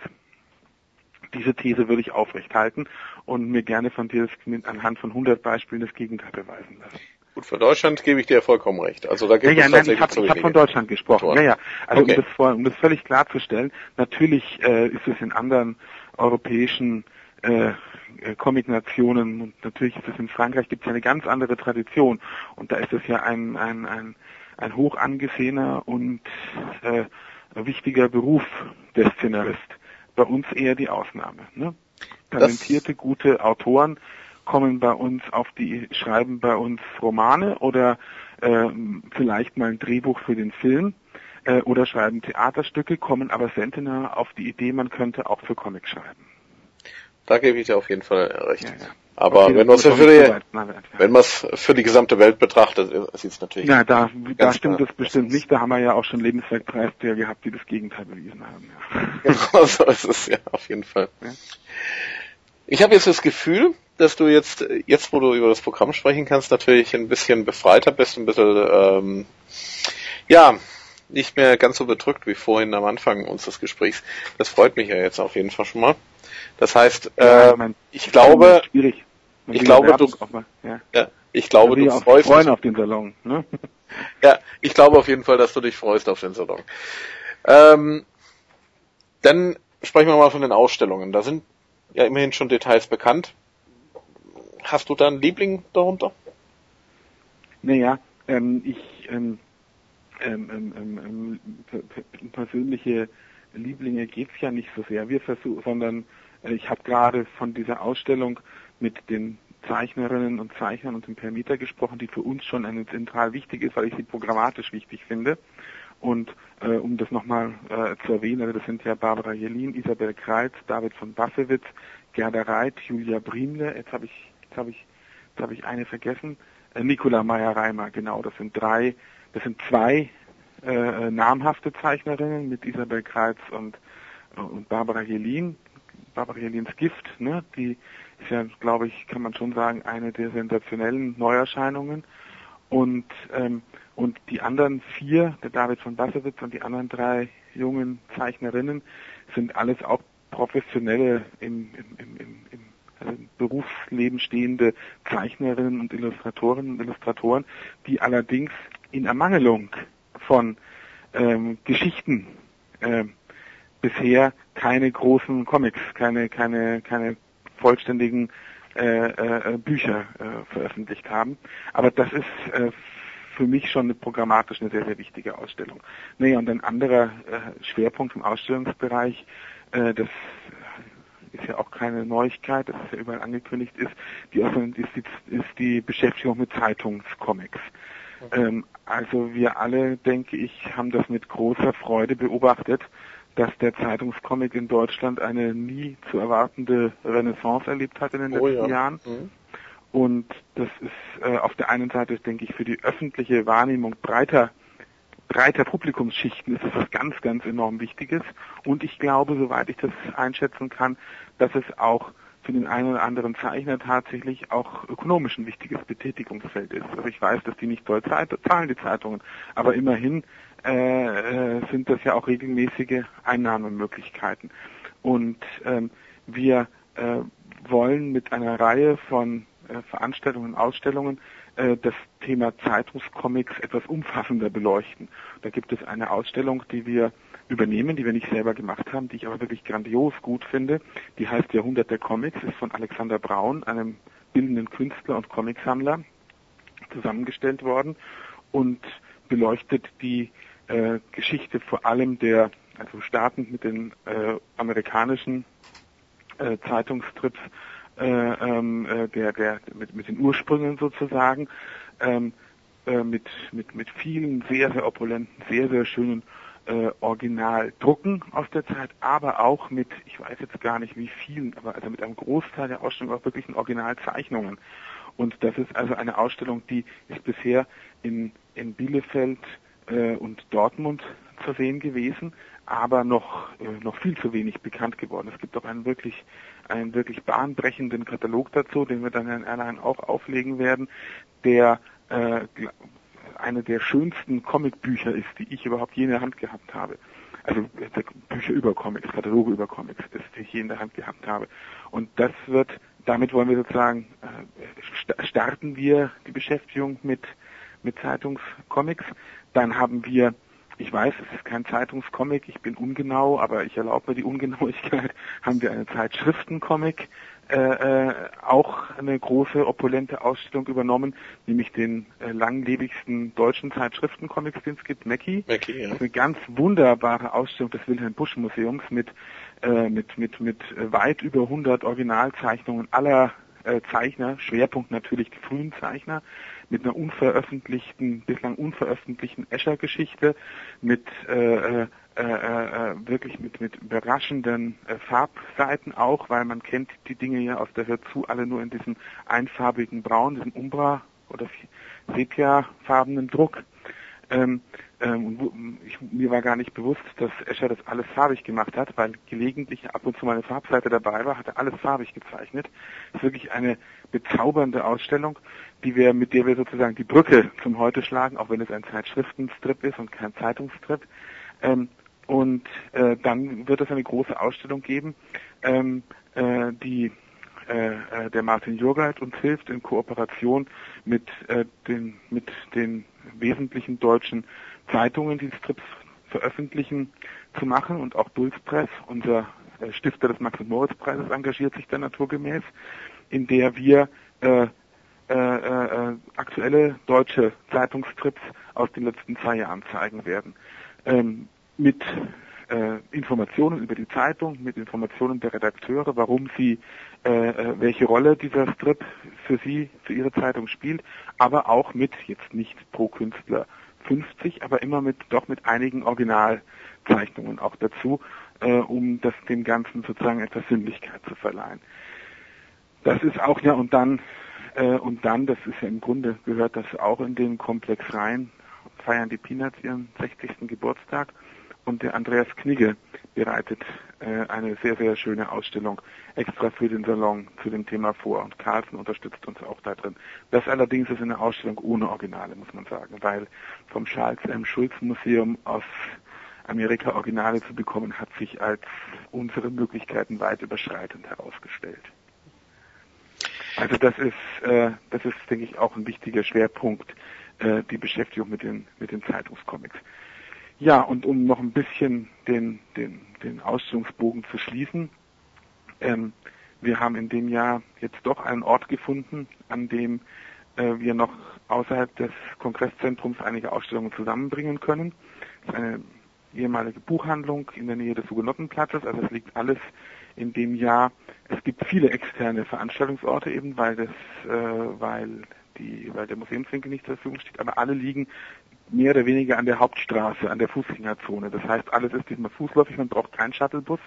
diese These würde ich aufrechthalten und mir gerne von dir anhand von 100 Beispielen das Gegenteil beweisen lassen. Gut, für Deutschland gebe ich dir vollkommen recht. Also da gibt ja, es ja, nein, ich habe hab von Deutschland gesprochen. Ja, ja. Also okay. um, das um das völlig klarzustellen, natürlich äh, ist es in anderen europäischen äh, äh, Comic-Nationen und natürlich ist es in Frankreich gibt es eine ganz andere Tradition und da ist es ja ein ein ein, ein hoch angesehener und äh, wichtiger Beruf der Szenarist bei uns eher die Ausnahme. Ne? Talentierte, das gute Autoren kommen bei uns auf die, schreiben bei uns Romane oder äh, vielleicht mal ein Drehbuch für den Film äh, oder schreiben Theaterstücke, kommen aber seltener auf die Idee, man könnte auch für Comics schreiben. Da gebe ich dir auf jeden Fall recht. Ja, ja. Aber okay, wenn man es für, die, wenn für die gesamte Welt betrachtet, sieht es natürlich. Ja, da, da stimmt es bestimmt nicht. Da haben wir ja auch schon Lebenswerkpreisträger gehabt, die das Gegenteil bewiesen haben. Ja. Genau, so ist es ja auf jeden Fall. Ja. Ich habe jetzt das Gefühl, dass du jetzt, jetzt wo du über das Programm sprechen kannst, natürlich ein bisschen befreiter bist, ein bisschen, ähm, ja, nicht mehr ganz so bedrückt wie vorhin am Anfang unseres Gesprächs. Das freut mich ja jetzt auf jeden Fall schon mal. Das heißt, ja, äh, ich glaube, schwierig. ich glaube, du, mal, ja. ja. ich glaube, du freust dich auf den Salon. Ne? Ja, ich glaube auf jeden Fall, dass du dich freust auf den Salon. Ähm, dann sprechen wir mal von den Ausstellungen. Da sind ja immerhin schon Details bekannt. Hast du da einen Liebling darunter? Naja, ähm, ich ähm, ähm, ähm, ähm persönliche Lieblinge geht's ja nicht so sehr. Wir versuchen, sondern äh, ich habe gerade von dieser Ausstellung mit den Zeichnerinnen und Zeichnern und dem Permieter gesprochen, die für uns schon eine zentral wichtig ist, weil ich sie programmatisch wichtig finde. Und äh, um das nochmal äh, zu erwähnen, also das sind ja Barbara Jelin, Isabel Kreitz, David von Bassewitz, Gerda Reit, Julia Briemle, jetzt habe ich, jetzt habe ich, jetzt habe ich eine vergessen, äh, Nicola Meyer-Reimer, genau, das sind drei, das sind zwei äh, namhafte Zeichnerinnen mit Isabel Kreitz und, und Barbara Jelin, Barbara Jelins Gift, ne, die ist ja, glaube ich, kann man schon sagen, eine der sensationellen Neuerscheinungen. Und, ähm, und die anderen vier, der David von Bassewitz und die anderen drei jungen Zeichnerinnen, sind alles auch professionelle im, im, im, im, also Berufsleben stehende Zeichnerinnen und Illustratorinnen und Illustratoren, die allerdings in Ermangelung von ähm, Geschichten ähm, bisher keine großen Comics, keine, keine, keine vollständigen äh, äh, Bücher äh, veröffentlicht haben. Aber das ist äh, für mich schon eine programmatisch eine sehr, sehr wichtige Ausstellung. Naja, und ein anderer äh, Schwerpunkt im Ausstellungsbereich, äh, das ist ja auch keine Neuigkeit, das ist ja überall angekündigt, ist die, ist die, ist die Beschäftigung mit Zeitungscomics. Okay. Ähm, also wir alle, denke ich, haben das mit großer Freude beobachtet, dass der Zeitungscomic in Deutschland eine nie zu erwartende Renaissance erlebt hat in den oh, letzten ja. Jahren. Mhm. Und das ist äh, auf der einen Seite, denke ich, für die öffentliche Wahrnehmung breiter breiter Publikumsschichten ist es was ganz, ganz enorm Wichtiges. Und ich glaube, soweit ich das einschätzen kann, dass es auch für den einen oder anderen Zeichner tatsächlich auch ökonomisch ein wichtiges Betätigungsfeld ist. Also ich weiß, dass die nicht toll zahlen, die Zeitungen, aber immerhin äh, äh, sind das ja auch regelmäßige Einnahmemöglichkeiten. Und ähm, wir äh, wollen mit einer Reihe von äh, Veranstaltungen Ausstellungen das Thema Zeitungscomics etwas umfassender beleuchten. Da gibt es eine Ausstellung, die wir übernehmen, die wir nicht selber gemacht haben, die ich aber wirklich grandios gut finde. Die heißt Jahrhundert der Comics, ist von Alexander Braun, einem bildenden Künstler und Comicsammler, zusammengestellt worden und beleuchtet die äh, Geschichte vor allem der, also startend mit den äh, amerikanischen äh, Zeitungstrips, äh, ähm, äh, der, der, mit, mit den Ursprüngen sozusagen, ähm, äh, mit, mit, mit vielen sehr, sehr opulenten, sehr, sehr schönen äh, Originaldrucken aus der Zeit, aber auch mit, ich weiß jetzt gar nicht wie vielen, aber also mit einem Großteil der Ausstellung auch wirklichen Originalzeichnungen. Und das ist also eine Ausstellung, die ist bisher in, in Bielefeld äh, und Dortmund zu sehen gewesen, aber noch, äh, noch viel zu wenig bekannt geworden. Es gibt auch einen wirklich, einen wirklich bahnbrechenden Katalog dazu, den wir dann in Airline auch auflegen werden, der äh, eine der schönsten Comicbücher ist, die ich überhaupt je in der Hand gehabt habe. Also Bücher über Comics, Kataloge über Comics, das ich je in der Hand gehabt habe. Und das wird, damit wollen wir sozusagen, äh, starten wir die Beschäftigung mit, mit Zeitungscomics. Dann haben wir ich weiß, es ist kein Zeitungscomic, ich bin ungenau, aber ich erlaube mir die Ungenauigkeit, haben wir eine Zeitschriftencomic äh, äh, auch eine große, opulente Ausstellung übernommen, nämlich den äh, langlebigsten deutschen Zeitschriftencomics, den es gibt, Mackie. Mackie ja. Das ist eine ganz wunderbare Ausstellung des Wilhelm Busch Museums mit, äh, mit, mit, mit weit über 100 Originalzeichnungen aller äh, Zeichner, Schwerpunkt natürlich die frühen Zeichner, mit einer unveröffentlichten, bislang unveröffentlichten Escher-Geschichte, mit äh, äh, äh, äh, wirklich mit, mit überraschenden äh, Farbseiten auch, weil man kennt die Dinge ja aus der Hörzu alle nur in diesem einfarbigen Braun, diesem Umbra oder Sepia-farbenen Druck. Ähm, ähm, ich, mir war gar nicht bewusst, dass Escher das alles farbig gemacht hat, weil gelegentlich ab und zu mal eine Farbseite dabei war, hat er alles farbig gezeichnet. Das ist wirklich eine bezaubernde Ausstellung, die wir, mit der wir sozusagen die Brücke zum Heute schlagen, auch wenn es ein Zeitschriftenstrip ist und kein Zeitungsstrip. Ähm, und äh, dann wird es eine große Ausstellung geben, ähm, äh, die äh, äh der Martin Jurgeit uns hilft in Kooperation mit äh, den mit den wesentlichen deutschen Zeitungen, die Strips veröffentlichen, zu machen und auch Dulz Press, unser äh, Stifter des Max- und Moritz-Preises, engagiert sich da naturgemäß, in der wir äh, äh, äh, aktuelle deutsche Zeitungstrips aus den letzten zwei Jahren zeigen werden. Ähm, mit äh, Informationen über die Zeitung, mit Informationen der Redakteure, warum sie, äh, äh, welche Rolle dieser Strip für sie, für ihre Zeitung spielt, aber auch mit, jetzt nicht pro Künstler 50, aber immer mit, doch mit einigen Originalzeichnungen auch dazu, äh, um das dem Ganzen sozusagen etwas Sinnlichkeit zu verleihen. Das ist auch ja und dann äh, und dann, das ist ja im Grunde gehört das auch in den Komplex rein, feiern die Peanuts ihren 60. Geburtstag und der Andreas Knigge bereitet eine sehr, sehr schöne Ausstellung extra für den Salon zu dem Thema vor und Carlsen unterstützt uns auch da drin. Das allerdings ist eine Ausstellung ohne Originale, muss man sagen, weil vom Charles M. Schulz Museum aus Amerika Originale zu bekommen, hat sich als unsere Möglichkeiten weit überschreitend herausgestellt. Also das ist, äh, das ist, denke ich, auch ein wichtiger Schwerpunkt, äh, die Beschäftigung mit den, mit den Zeitungscomics. Ja, und um noch ein bisschen den, den, den Ausstellungsbogen zu schließen, ähm, wir haben in dem Jahr jetzt doch einen Ort gefunden, an dem äh, wir noch außerhalb des Kongresszentrums einige Ausstellungen zusammenbringen können. Das ist eine ehemalige Buchhandlung in der Nähe des Hugenottenplatzes, also es liegt alles in dem Jahr. Es gibt viele externe Veranstaltungsorte eben, weil das, äh, weil die, weil der Museumswinkel nicht zur Verfügung steht, aber alle liegen mehr oder weniger an der Hauptstraße, an der Fußgängerzone. Das heißt, alles ist diesmal fußläufig, man braucht keinen Shuttlebus.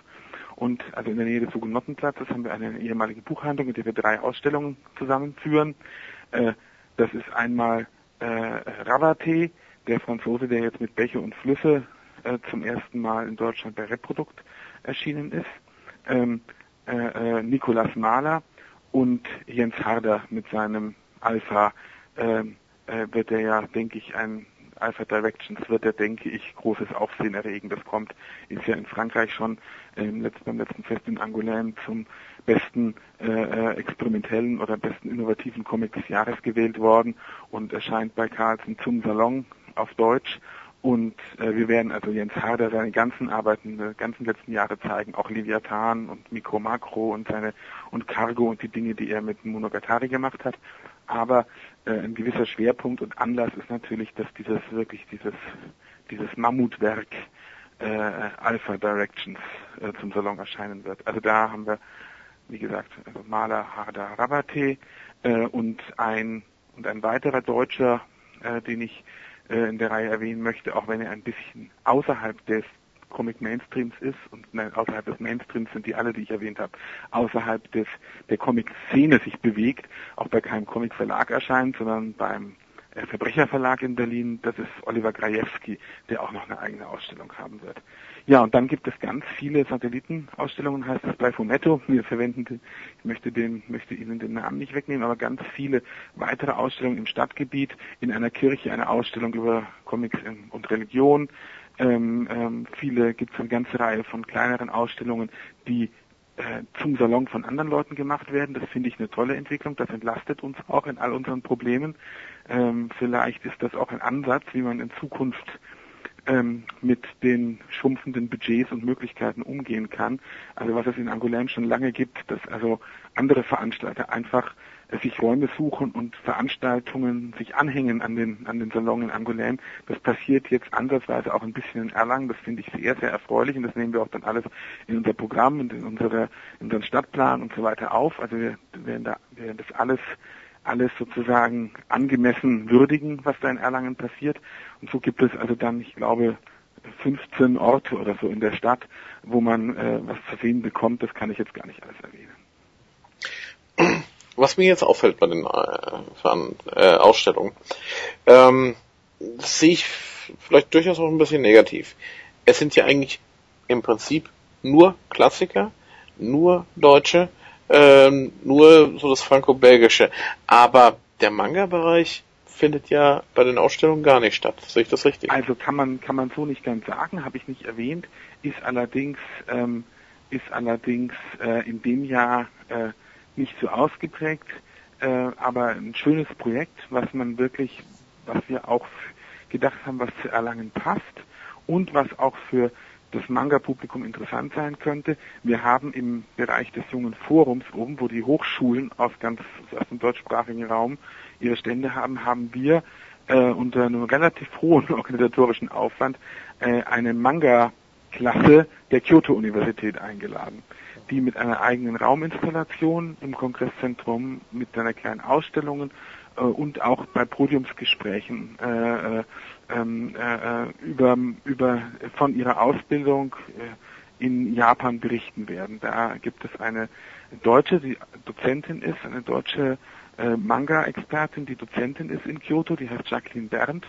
Und also in der Nähe des Hugenottenplatzes haben wir eine ehemalige Buchhandlung, in der wir drei Ausstellungen zusammenführen. Äh, das ist einmal äh, Ravaté, der Franzose, der jetzt mit Bäche und Flüsse äh, zum ersten Mal in Deutschland bei Reprodukt erschienen ist. Ähm, äh, äh, Nicolas Mahler und Jens Harder mit seinem Alpha ähm, äh, wird er ja, denke ich, ein Alpha Directions wird er, denke ich, großes Aufsehen erregen. Das kommt, ist ja in Frankreich schon im letzten, beim letzten Fest in Angoulême zum besten äh, äh, experimentellen oder besten innovativen Comic des Jahres gewählt worden und erscheint bei Carlsen zum Salon auf Deutsch. Und äh, wir werden also Jens Harder seine ganzen Arbeiten, die ganzen letzten Jahre zeigen, auch Leviathan und Mikro Makro und seine und Cargo und die Dinge, die er mit Monogatari gemacht hat. Aber ein gewisser Schwerpunkt und Anlass ist natürlich, dass dieses wirklich dieses dieses Mammutwerk äh, Alpha Directions äh, zum Salon erscheinen wird. Also da haben wir, wie gesagt, also Maler Harda Rabate äh, und ein und ein weiterer Deutscher, äh, den ich äh, in der Reihe erwähnen möchte, auch wenn er ein bisschen außerhalb des Comic Mainstreams ist und nein, außerhalb des Mainstreams sind die alle, die ich erwähnt habe, außerhalb des der Comic-Szene sich bewegt, auch bei keinem Comic-Verlag erscheint, sondern beim äh, Verbrecherverlag in Berlin, das ist Oliver Grajewski, der auch noch eine eigene Ausstellung haben wird. Ja, und dann gibt es ganz viele Satellitenausstellungen, heißt es bei Fumetto. Wir verwenden, ich möchte den, möchte Ihnen den Namen nicht wegnehmen, aber ganz viele weitere Ausstellungen im Stadtgebiet, in einer Kirche eine Ausstellung über Comics und Religion. Ähm, ähm, viele gibt es eine ganze Reihe von kleineren Ausstellungen, die äh, zum Salon von anderen Leuten gemacht werden. Das finde ich eine tolle Entwicklung. Das entlastet uns auch in all unseren Problemen. Ähm, vielleicht ist das auch ein Ansatz, wie man in Zukunft ähm, mit den schrumpfenden Budgets und Möglichkeiten umgehen kann. Also was es in Angoulême schon lange gibt, dass also andere Veranstalter einfach sich Räume suchen und Veranstaltungen sich anhängen an den, an den Salon in Angoulême. Das passiert jetzt ansatzweise auch ein bisschen in Erlangen. Das finde ich sehr, sehr erfreulich und das nehmen wir auch dann alles in unser Programm und in, unsere, in unseren Stadtplan und so weiter auf. Also wir werden da, werden das alles alles sozusagen angemessen würdigen, was da in Erlangen passiert. Und so gibt es also dann, ich glaube, 15 Orte oder so in der Stadt, wo man äh, was zu sehen bekommt. Das kann ich jetzt gar nicht alles erwähnen. Was mir jetzt auffällt bei den äh, äh, Ausstellungen, ähm, sehe ich vielleicht durchaus auch ein bisschen negativ. Es sind ja eigentlich im Prinzip nur Klassiker, nur Deutsche, ähm, nur so das Franco-Belgische. Aber der Manga-Bereich findet ja bei den Ausstellungen gar nicht statt. Sehe ich das richtig? Also kann man kann man so nicht ganz sagen, habe ich nicht erwähnt. Ist allerdings ähm, ist allerdings äh, in dem Jahr äh, nicht so ausgeprägt, äh, aber ein schönes Projekt, was man wirklich, was wir auch gedacht haben, was zu Erlangen passt und was auch für das Manga-Publikum interessant sein könnte. Wir haben im Bereich des jungen Forums oben, wo die Hochschulen aus ganz aus dem deutschsprachigen Raum ihre Stände haben, haben wir äh, unter einem relativ hohen organisatorischen Aufwand äh, eine Manga-Klasse der Kyoto-Universität eingeladen die mit einer eigenen Rauminstallation im Kongresszentrum, mit einer kleinen Ausstellung äh, und auch bei Podiumsgesprächen äh, äh, ähm, äh, über, über von ihrer Ausbildung äh, in Japan berichten werden. Da gibt es eine Deutsche, die Dozentin ist, eine deutsche äh, Manga-Expertin, die Dozentin ist in Kyoto, die heißt Jacqueline Berndt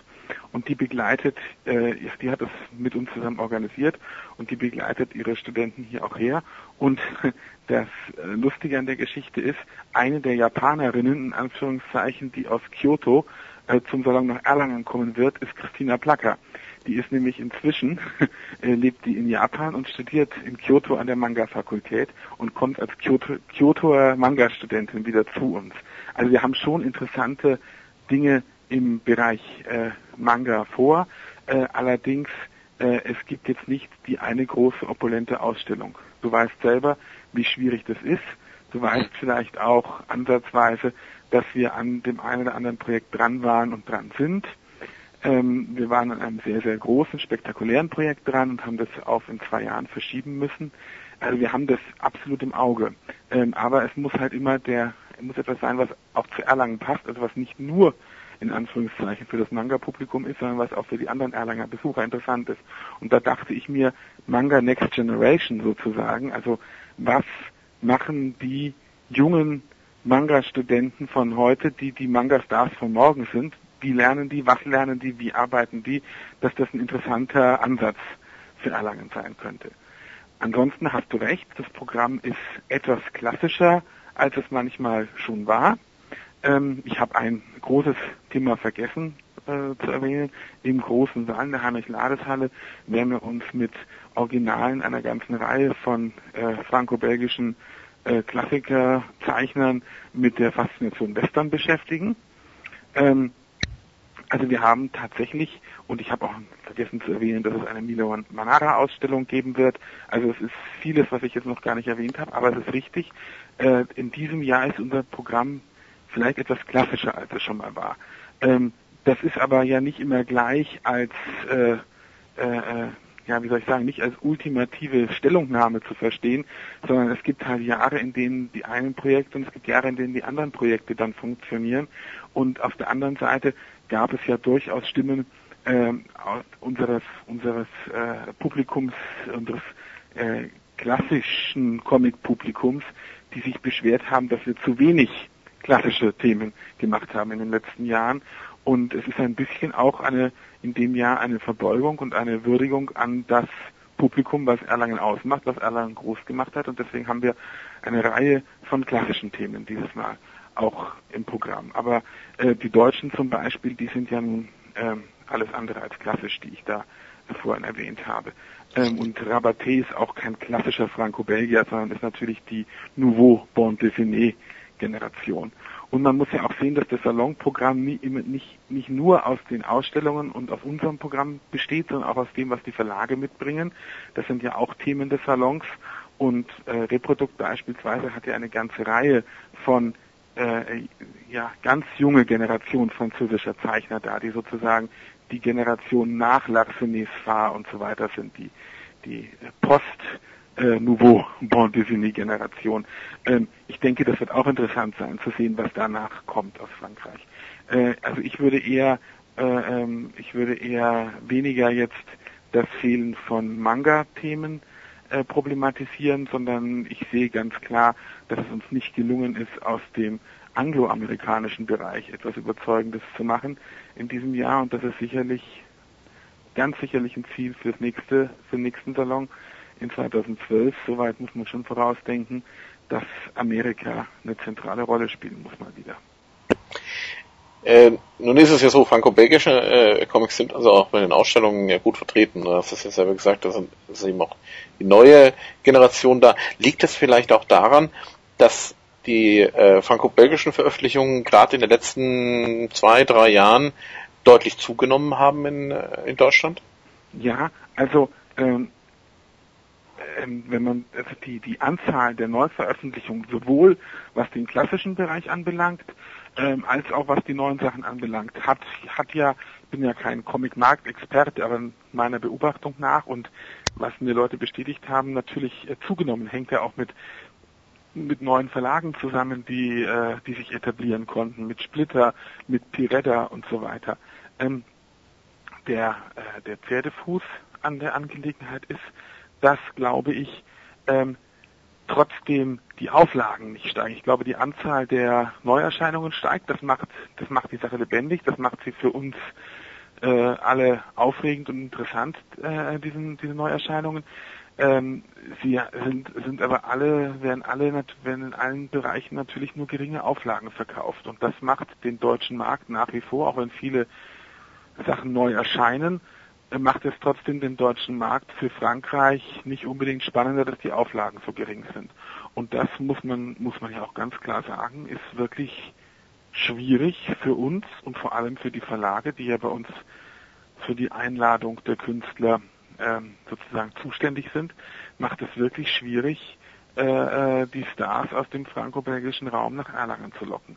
und die begleitet, äh, die hat es mit uns zusammen organisiert und die begleitet ihre Studenten hier auch her. Und das äh, Lustige an der Geschichte ist, eine der Japanerinnen, in Anführungszeichen, die aus Kyoto äh, zum Salon nach Erlangen kommen wird, ist Christina Placker. Die ist nämlich inzwischen, äh, lebt die in Japan und studiert in Kyoto an der Manga-Fakultät und kommt als Kyoto, Kyotoer Manga-Studentin wieder zu uns. Also wir haben schon interessante Dinge im Bereich äh, Manga vor. Äh, allerdings, äh, es gibt jetzt nicht die eine große opulente Ausstellung. Du weißt selber, wie schwierig das ist. Du weißt vielleicht auch ansatzweise, dass wir an dem einen oder anderen Projekt dran waren und dran sind. Ähm, wir waren an einem sehr, sehr großen, spektakulären Projekt dran und haben das auf in zwei Jahren verschieben müssen. Also wir haben das absolut im Auge. Ähm, aber es muss halt immer der, muss etwas sein, was auch zu Erlangen passt, also was nicht nur in Anführungszeichen für das Manga-Publikum ist, sondern was auch für die anderen Erlanger Besucher interessant ist. Und da dachte ich mir, Manga Next Generation sozusagen, also was machen die jungen Manga-Studenten von heute, die die Manga-Stars von morgen sind, wie lernen die, was lernen die, wie arbeiten die, dass das ein interessanter Ansatz für Erlangen sein könnte. Ansonsten hast du recht, das Programm ist etwas klassischer, als es manchmal schon war. Ähm, ich habe ein großes Thema vergessen äh, zu erwähnen. Im großen Saal in der Heinrich-Lades-Halle werden wir uns mit Originalen einer ganzen Reihe von äh, franco-belgischen äh, Klassikerzeichnern mit der Faszination Western beschäftigen. Ähm, also wir haben tatsächlich, und ich habe auch vergessen zu erwähnen, dass es eine Milo Manara Ausstellung geben wird. Also es ist vieles, was ich jetzt noch gar nicht erwähnt habe, aber es ist richtig. Äh, in diesem Jahr ist unser Programm vielleicht etwas klassischer, als es schon mal war. Ähm, das ist aber ja nicht immer gleich als, äh, äh, äh, ja, wie soll ich sagen, nicht als ultimative Stellungnahme zu verstehen, sondern es gibt halt Jahre, in denen die einen Projekte und es gibt Jahre, in denen die anderen Projekte dann funktionieren. Und auf der anderen Seite gab es ja durchaus Stimmen äh, unseres, unseres äh, Publikums, unseres äh, klassischen Comic-Publikums, die sich beschwert haben, dass wir zu wenig klassische Themen gemacht haben in den letzten Jahren. Und es ist ein bisschen auch eine, in dem Jahr eine Verbeugung und eine Würdigung an das Publikum, was Erlangen ausmacht, was Erlangen groß gemacht hat. Und deswegen haben wir eine Reihe von klassischen Themen dieses Mal auch im Programm. Aber äh, die Deutschen zum Beispiel, die sind ja nun äh, alles andere als klassisch, die ich da vorhin erwähnt habe. Ähm, und Rabaté ist auch kein klassischer Franco-Belgier, sondern ist natürlich die Nouveau Bon Dessiné Generation. Und man muss ja auch sehen, dass das Salonprogramm nicht, nicht nur aus den Ausstellungen und aus unserem Programm besteht, sondern auch aus dem, was die Verlage mitbringen. Das sind ja auch Themen des Salons. Und äh, Reprodukt beispielsweise hat ja eine ganze Reihe von äh, ja, ganz junge Generation französischer Zeichner da, die sozusagen die Generation nach Larsenets Fahr und so weiter sind, die, die Post äh, Nouveau Bon Dessiné Generation. Ähm, ich denke, das wird auch interessant sein zu sehen, was danach kommt aus Frankreich. Äh, also ich würde eher, äh, ähm, ich würde eher weniger jetzt das Fehlen von Manga-Themen äh, problematisieren, sondern ich sehe ganz klar, dass es uns nicht gelungen ist, aus dem angloamerikanischen Bereich etwas Überzeugendes zu machen in diesem Jahr und das ist sicherlich, ganz sicherlich ein Ziel fürs nächste, für den nächsten Salon in 2012. Soweit muss man schon vorausdenken, dass Amerika eine zentrale Rolle spielen muss mal wieder. Äh, nun ist es ja so, franco-belgische äh, Comics sind also auch bei den Ausstellungen ja gut vertreten. Du hast es ja selber gesagt, da ist eben auch die neue Generation da. Liegt es vielleicht auch daran, dass die äh, franco-belgischen Veröffentlichungen gerade in den letzten zwei, drei Jahren deutlich zugenommen haben in, äh, in Deutschland? Ja, also ähm, ähm, wenn man also die, die Anzahl der Neuveröffentlichungen sowohl was den klassischen Bereich anbelangt, ähm, als auch was die neuen Sachen anbelangt, hat, hat ja, ich bin ja kein Comic-Markt-Experte, aber meiner Beobachtung nach und was mir Leute bestätigt haben, natürlich äh, zugenommen, hängt ja auch mit mit neuen Verlagen zusammen, die, äh, die sich etablieren konnten, mit Splitter, mit Piretta und so weiter. Ähm, der, äh, der Pferdefuß an der Angelegenheit ist, dass, glaube ich, ähm, trotzdem die Auflagen nicht steigen. Ich glaube, die Anzahl der Neuerscheinungen steigt. Das macht, das macht die Sache lebendig. Das macht sie für uns äh, alle aufregend und interessant, äh, diesen, diese Neuerscheinungen. Ähm, sie sind, sind aber alle, werden alle, werden in allen Bereichen natürlich nur geringe Auflagen verkauft. Und das macht den deutschen Markt nach wie vor, auch wenn viele Sachen neu erscheinen, macht es trotzdem den deutschen Markt für Frankreich nicht unbedingt spannender, dass die Auflagen so gering sind. Und das muss man, muss man ja auch ganz klar sagen, ist wirklich schwierig für uns und vor allem für die Verlage, die ja bei uns für die Einladung der Künstler ähm, sozusagen zuständig sind, macht es wirklich schwierig, äh, äh die Stars aus dem franco-belgischen Raum nach Erlangen zu locken.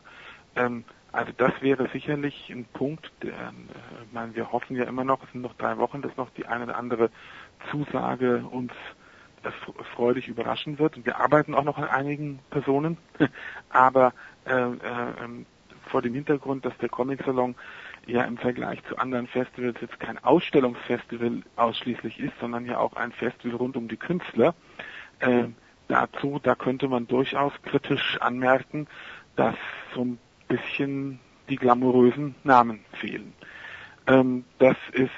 Ähm, also das wäre sicherlich ein Punkt, der, äh, ich meine, wir hoffen ja immer noch, es sind noch drei Wochen, dass noch die eine oder andere Zusage uns äh, freudig überraschen wird. Und wir arbeiten auch noch an einigen Personen, aber äh, äh, ähm, vor dem Hintergrund, dass der Comic Salon ja im Vergleich zu anderen Festivals jetzt kein Ausstellungsfestival ausschließlich ist, sondern ja auch ein Festival rund um die Künstler. Äh, dazu, da könnte man durchaus kritisch anmerken, dass so ein bisschen die glamourösen Namen fehlen. Ähm, das ist,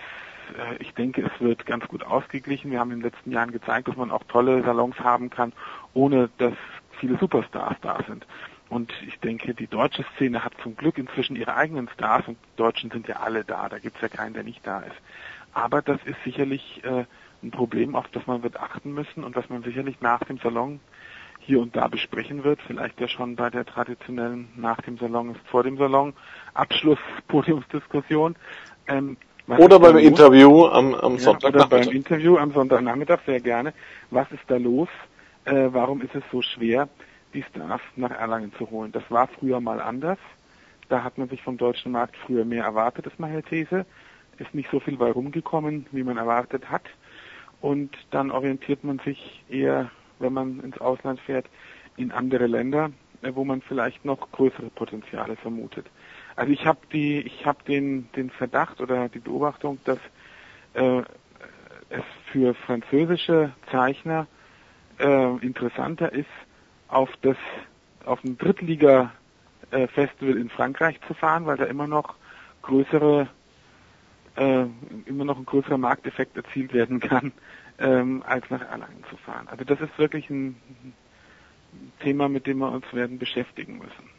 äh, ich denke, es wird ganz gut ausgeglichen. Wir haben in den letzten Jahren gezeigt, dass man auch tolle Salons haben kann, ohne dass viele Superstars da sind. Und ich denke, die deutsche Szene hat zum Glück inzwischen ihre eigenen Stars und die Deutschen sind ja alle da. Da gibt es ja keinen, der nicht da ist. Aber das ist sicherlich äh, ein Problem, auf das man wird achten müssen und was man sicherlich nach dem Salon hier und da besprechen wird, vielleicht ja schon bei der traditionellen nach dem Salon ist vor dem Salon Abschlusspodiumsdiskussion. Ähm, oder beim los? Interview am, am ja, Sonntagnachmittag. Oder beim Interview am Sonntagnachmittag sehr gerne. Was ist da los? Äh, warum ist es so schwer, die Stars nach Erlangen zu holen? Das war früher mal anders. Da hat man sich vom deutschen Markt früher mehr erwartet, ist meine These. Ist nicht so viel bei rumgekommen, wie man erwartet hat. Und dann orientiert man sich eher wenn man ins Ausland fährt, in andere Länder, äh, wo man vielleicht noch größere Potenziale vermutet. Also ich habe die, ich habe den den Verdacht oder die Beobachtung, dass äh, es für französische Zeichner äh, interessanter ist, auf das auf ein Drittliga äh, in Frankreich zu fahren, weil da immer noch größere äh, immer noch ein größerer Markteffekt erzielt werden kann, ähm, als nach Erlangen zu fahren. Also das ist wirklich ein Thema, mit dem wir uns werden beschäftigen müssen.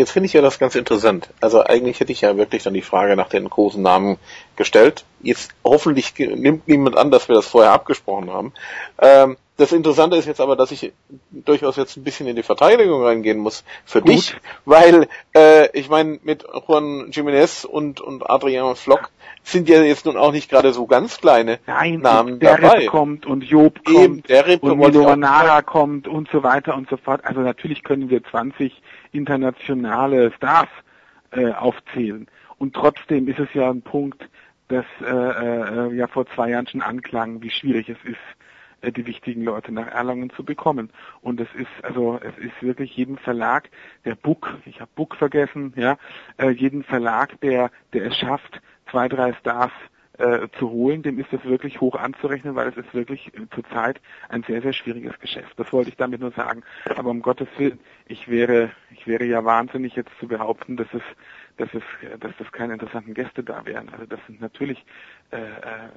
Jetzt finde ich ja das ganz interessant. Also eigentlich hätte ich ja wirklich dann die Frage nach den großen Namen gestellt. Jetzt hoffentlich nimmt niemand an, dass wir das vorher abgesprochen haben. Ähm, das Interessante ist jetzt aber, dass ich durchaus jetzt ein bisschen in die Verteidigung reingehen muss für Gut. dich, weil äh, ich meine, mit Juan Jiménez und, und Adrian Flock sind ja jetzt nun auch nicht gerade so ganz kleine Nein, Namen der dabei. kommt und Job kommt Eben, der Rip und Milo Nara kommt und so weiter und so fort. Also natürlich können wir 20 internationale Stars äh, aufzählen. Und trotzdem ist es ja ein Punkt, das äh, äh, ja vor zwei Jahren schon anklang, wie schwierig es ist, äh, die wichtigen Leute nach Erlangen zu bekommen. Und es ist also es ist wirklich jeden Verlag, der Book, ich habe Book vergessen, ja, äh, jeden Verlag, der der es schafft, zwei drei Stars äh, zu holen, dem ist das wirklich hoch anzurechnen, weil es ist wirklich äh, zurzeit ein sehr, sehr schwieriges Geschäft. Das wollte ich damit nur sagen. Aber um Gottes Willen, ich wäre, ich wäre ja wahnsinnig jetzt zu behaupten, dass es dass es, dass das keine interessanten Gäste da wären. Also das sind natürlich äh, äh,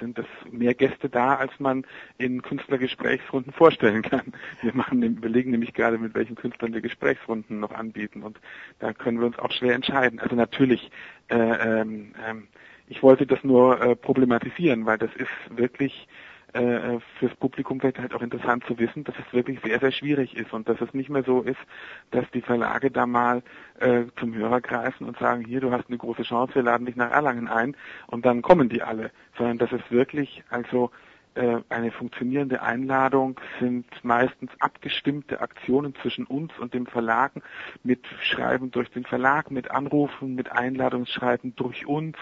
sind das mehr Gäste da, als man in Künstlergesprächsrunden vorstellen kann. Wir machen, überlegen nämlich gerade, mit welchen Künstlern wir Gesprächsrunden noch anbieten und da können wir uns auch schwer entscheiden. Also natürlich, äh, ähm, ähm, ich wollte das nur äh, problematisieren, weil das ist wirklich äh, fürs Publikum vielleicht halt auch interessant zu wissen, dass es wirklich sehr, sehr schwierig ist und dass es nicht mehr so ist, dass die Verlage da mal äh, zum Hörer greifen und sagen, hier, du hast eine große Chance, wir laden dich nach Erlangen ein und dann kommen die alle, sondern dass es wirklich also eine funktionierende Einladung sind meistens abgestimmte Aktionen zwischen uns und dem Verlag mit Schreiben durch den Verlag, mit Anrufen, mit Einladungsschreiben durch uns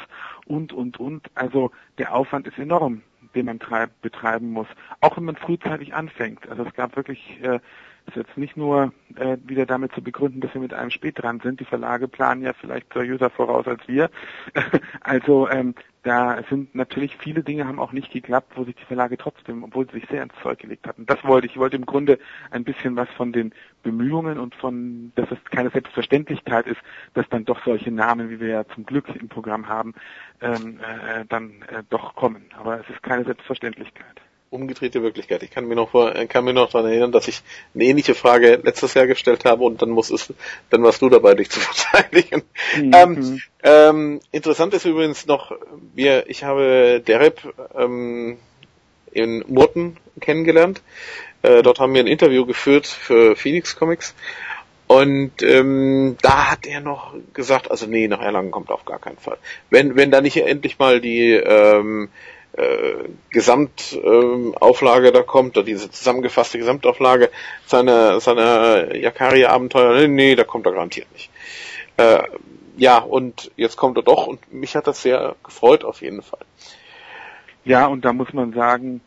und, und, und. Also der Aufwand ist enorm den man treib, betreiben muss. Auch wenn man frühzeitig anfängt. Also es gab wirklich, äh, ist jetzt nicht nur äh, wieder damit zu begründen, dass wir mit einem spät dran sind. Die Verlage planen ja vielleicht seriöser voraus als wir. also ähm, da sind natürlich viele Dinge haben auch nicht geklappt, wo sich die Verlage trotzdem, obwohl sie sich sehr ins Zeug gelegt hatten. Das wollte ich. Ich wollte im Grunde ein bisschen was von den Bemühungen und von, dass es keine Selbstverständlichkeit ist, dass dann doch solche Namen, wie wir ja zum Glück im Programm haben, ähm, äh, dann äh, doch kommen. Aber es ist keine Selbstverständlichkeit umgedrehte Wirklichkeit. Ich kann mir noch vor, kann mir noch daran erinnern, dass ich eine ähnliche Frage letztes Jahr gestellt habe und dann muss es, dann warst du dabei, dich zu verteidigen. Mhm. Ähm, ähm, interessant ist übrigens noch, wir, ich habe Dereb ähm, in Murten kennengelernt. Äh, dort haben wir ein Interview geführt für Phoenix Comics. Und ähm, da hat er noch gesagt, also nee, nach Erlangen kommt auf gar keinen Fall. Wenn, wenn da nicht endlich mal die ähm, äh, Gesamtauflage äh, da kommt, oder diese zusammengefasste Gesamtauflage seiner, seiner Yakari-Abenteuer, nee, nee, da kommt er garantiert nicht. Äh, ja, und jetzt kommt er doch und mich hat das sehr gefreut auf jeden Fall. Ja, und da muss man sagen,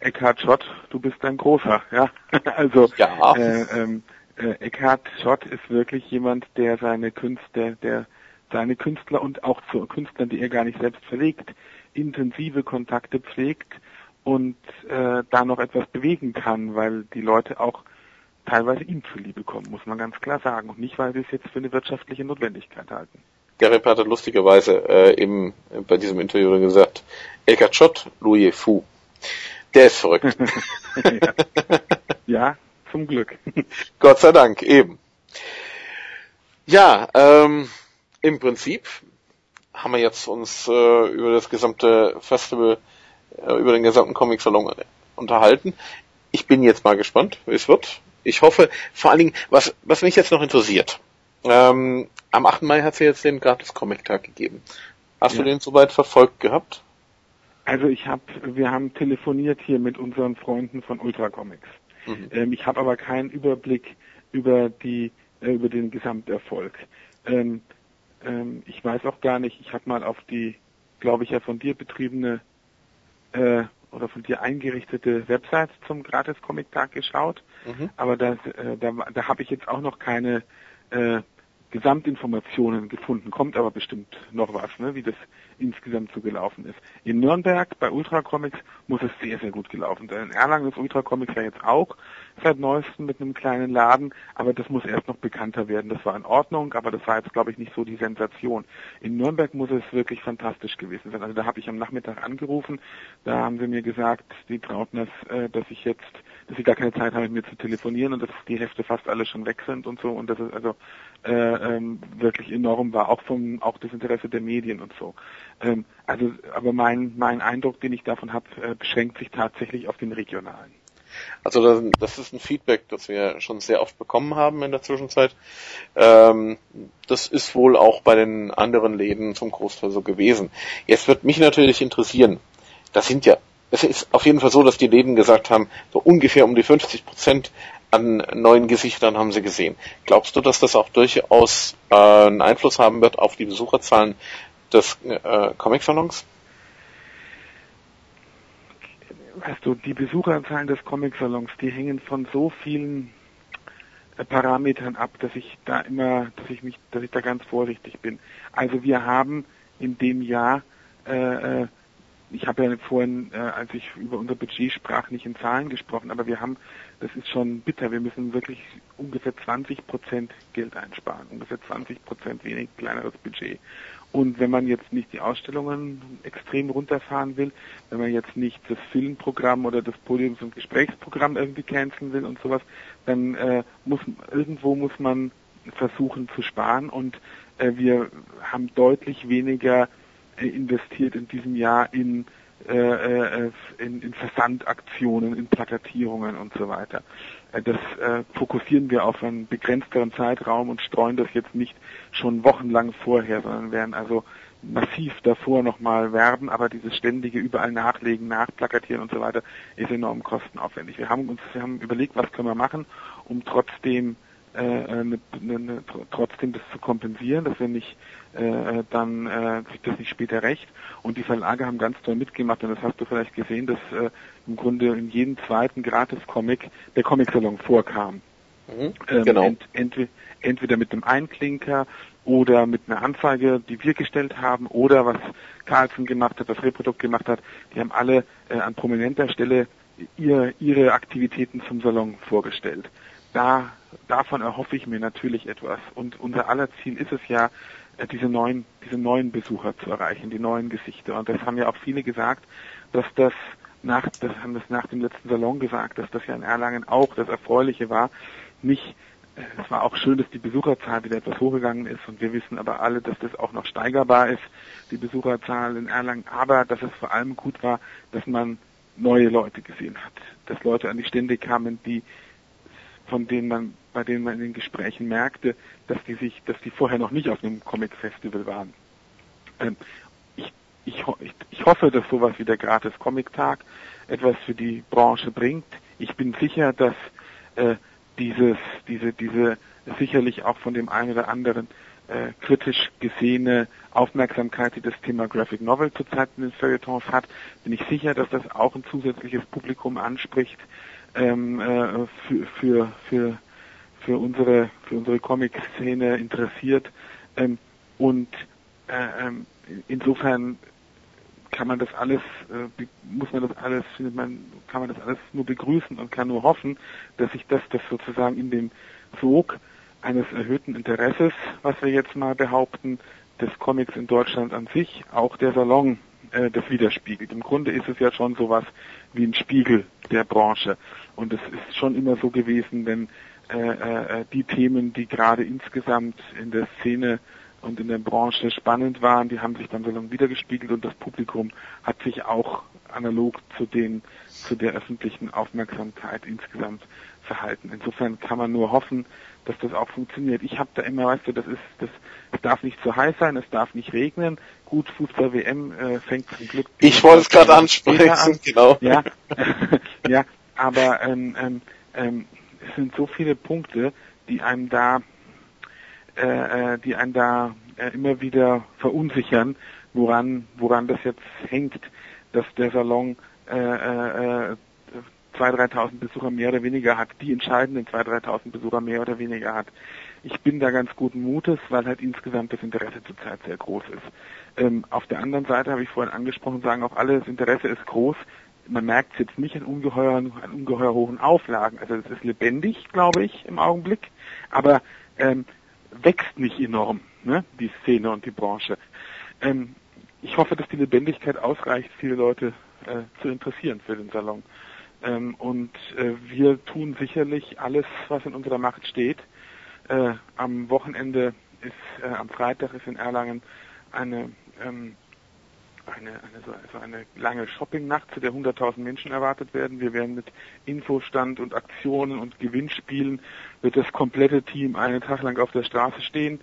Eckhard Schott, du bist ein großer, ja. also ja. Äh, ähm, äh, Eckhard Schott ist wirklich jemand, der seine Künstler, der seine Künstler und auch zu Künstlern, die er gar nicht selbst verlegt, intensive Kontakte pflegt und äh, da noch etwas bewegen kann, weil die Leute auch teilweise ihm zuliebe kommen, muss man ganz klar sagen. Und nicht, weil sie es jetzt für eine wirtschaftliche Notwendigkeit halten. Gareth hat lustigerweise äh, eben bei diesem Interview gesagt, Eckhart Schott, Louis Fu. Der ist verrückt. ja. ja, zum Glück. Gott sei Dank, eben. Ja, ähm, im Prinzip haben wir jetzt uns äh, über das gesamte Festival, äh, über den gesamten Comic-Salon unterhalten. Ich bin jetzt mal gespannt, wie es wird. Ich hoffe, vor allen Dingen, was, was mich jetzt noch interessiert. Ähm, am 8. Mai hat es ja jetzt den Gratis-Comic-Tag gegeben. Hast ja. du den soweit verfolgt gehabt? Also ich habe, wir haben telefoniert hier mit unseren Freunden von Ultra Comics. Mhm. Ähm, ich habe aber keinen Überblick über die, äh, über den Gesamterfolg. Ähm, ähm, ich weiß auch gar nicht, ich habe mal auf die, glaube ich, ja von dir betriebene äh, oder von dir eingerichtete Website zum Gratis-Comic-Tag geschaut, mhm. aber das, äh, da, da habe ich jetzt auch noch keine äh, Gesamtinformationen gefunden, kommt aber bestimmt noch was, ne, wie das insgesamt so gelaufen ist. In Nürnberg bei Ultra Comics muss es sehr, sehr gut gelaufen sein. In Erlangen ist Ultra Comics ja jetzt auch seit neuestem mit einem kleinen Laden, aber das muss erst noch bekannter werden. Das war in Ordnung, aber das war jetzt, glaube ich, nicht so die Sensation. In Nürnberg muss es wirklich fantastisch gewesen sein. Also da habe ich am Nachmittag angerufen, da haben sie mir gesagt, die Trautners, äh, dass ich jetzt, dass sie gar keine Zeit haben, mit mir zu telefonieren und dass die Hefte fast alle schon weg sind und so und das ist also äh, ähm, wirklich enorm war, auch vom auch das Interesse der Medien und so. Ähm, also, aber mein mein Eindruck, den ich davon habe, äh, beschränkt sich tatsächlich auf den regionalen. Also das ist ein Feedback, das wir schon sehr oft bekommen haben in der Zwischenzeit. Ähm, das ist wohl auch bei den anderen Läden zum Großteil so gewesen. Jetzt wird mich natürlich interessieren, das sind ja, es ist auf jeden Fall so, dass die Läden gesagt haben, so ungefähr um die 50 Prozent an neuen Gesichtern haben sie gesehen. Glaubst du, dass das auch durchaus äh, einen Einfluss haben wird auf die Besucherzahlen des äh, Comic-Salons? Weißt du, die Besucherzahlen des Comic-Salons, die hängen von so vielen äh, Parametern ab, dass ich da immer, dass ich mich, dass ich da ganz vorsichtig bin. Also wir haben in dem Jahr äh, äh ich habe ja vorhin, äh, als ich über unser Budget sprach, nicht in Zahlen gesprochen, aber wir haben, das ist schon bitter, wir müssen wirklich ungefähr 20 Prozent Geld einsparen, ungefähr 20 Prozent wenig kleineres Budget. Und wenn man jetzt nicht die Ausstellungen extrem runterfahren will, wenn man jetzt nicht das Filmprogramm oder das Podiums- und Gesprächsprogramm irgendwie canceln will und sowas, dann äh, muss irgendwo muss man versuchen zu sparen und äh, wir haben deutlich weniger äh, investiert in diesem Jahr in, äh, äh, in, in Versandaktionen, in Plakatierungen und so weiter. Äh, das äh, fokussieren wir auf einen begrenzteren Zeitraum und streuen das jetzt nicht schon wochenlang vorher, sondern werden also massiv davor nochmal werben, aber dieses ständige überall nachlegen, nachplakatieren und so weiter ist enorm kostenaufwendig. Wir haben uns, wir haben überlegt, was können wir machen, um trotzdem äh, ne, ne, ne, trotzdem das zu kompensieren, dass wir nicht äh, dann äh, sich das nicht später recht. Und die Verlage haben ganz toll mitgemacht und das hast du vielleicht gesehen, dass äh, im Grunde in jedem zweiten Gratis-Comic der Comic-Salon vorkam. Mhm, ähm, genau. Ent, ent, entweder mit einem Einklinker oder mit einer Anzeige, die wir gestellt haben, oder was Carlson gemacht hat, was Reprodukt gemacht hat. Die haben alle äh, an prominenter Stelle ihr, ihre Aktivitäten zum Salon vorgestellt. Da, davon erhoffe ich mir natürlich etwas. Und unser aller Ziel ist es ja, diese neuen, diese neuen Besucher zu erreichen, die neuen Gesichter. Und das haben ja auch viele gesagt, dass das nach, das haben das nach dem letzten Salon gesagt, dass das ja in Erlangen auch das Erfreuliche war. Nicht, äh, es war auch schön, dass die Besucherzahl wieder etwas hochgegangen ist und wir wissen aber alle, dass das auch noch steigerbar ist, die Besucherzahl in Erlangen. Aber dass es vor allem gut war, dass man neue Leute gesehen hat, dass Leute an die Stände kamen, die von denen man, bei denen man in den Gesprächen merkte, dass die sich, dass die vorher noch nicht auf einem Comic-Festival waren. Ähm, ich, ich, ich hoffe, dass sowas wie der Gratis Comic-Tag etwas für die Branche bringt. Ich bin sicher, dass äh, dieses, diese, diese sicherlich auch von dem einen oder anderen äh, kritisch gesehene Aufmerksamkeit, die das Thema Graphic Novel zurzeit in den Feuilletons hat, bin ich sicher, dass das auch ein zusätzliches Publikum anspricht, ähm, äh, für, für, für, für unsere, für unsere Comic-Szene interessiert. Ähm, und äh, ähm, insofern kann man das alles, äh, muss man das alles, findet man, kann man das alles nur begrüßen und kann nur hoffen, dass sich das, das sozusagen in den Sog eines erhöhten Interesses, was wir jetzt mal behaupten, des Comics in Deutschland an sich, auch der Salon äh, das widerspiegelt. Im Grunde ist es ja schon sowas wie ein Spiegel der Branche. Und es ist schon immer so gewesen, wenn äh, äh, die Themen, die gerade insgesamt in der Szene und in der Branche spannend waren, die haben sich dann so lange wiedergespiegelt und das Publikum hat sich auch analog zu den zu der öffentlichen Aufmerksamkeit insgesamt verhalten. Insofern kann man nur hoffen, dass das auch funktioniert. Ich habe da immer, weißt du, das ist, das, es darf nicht zu heiß sein, es darf nicht regnen. Gut, Fußball WM äh, fängt zum Glück. Ich wollte es gerade ansprechen, an. genau. Ja, ja, aber ähm, ähm, ähm, es sind so viele Punkte, die einem da, äh, äh, die einen da äh, immer wieder verunsichern, woran, woran das jetzt hängt, dass der Salon äh, äh, 2.000, 3.000 Besucher mehr oder weniger hat, die entscheidenden 2.000, 3.000 Besucher mehr oder weniger hat. ich bin da ganz guten Mutes, weil halt insgesamt das Interesse zurzeit sehr groß ist. Ähm, auf der anderen Seite habe ich vorhin angesprochen, sagen auch alle, das Interesse ist groß. Man merkt es jetzt nicht an ungeheuer, an ungeheuer hohen Auflagen. Also es ist lebendig, glaube ich, im Augenblick, aber ähm, wächst nicht enorm, ne, die Szene und die Branche. Ähm, ich hoffe, dass die Lebendigkeit ausreicht, viele Leute äh, zu interessieren für den Salon. Ähm, und äh, wir tun sicherlich alles, was in unserer Macht steht. Äh, am Wochenende ist, äh, am Freitag ist in Erlangen eine ähm, eine, eine, so also eine lange Shoppingnacht, zu der 100.000 Menschen erwartet werden. Wir werden mit Infostand und Aktionen und Gewinnspielen wird das komplette Team einen Tag lang auf der Straße stehen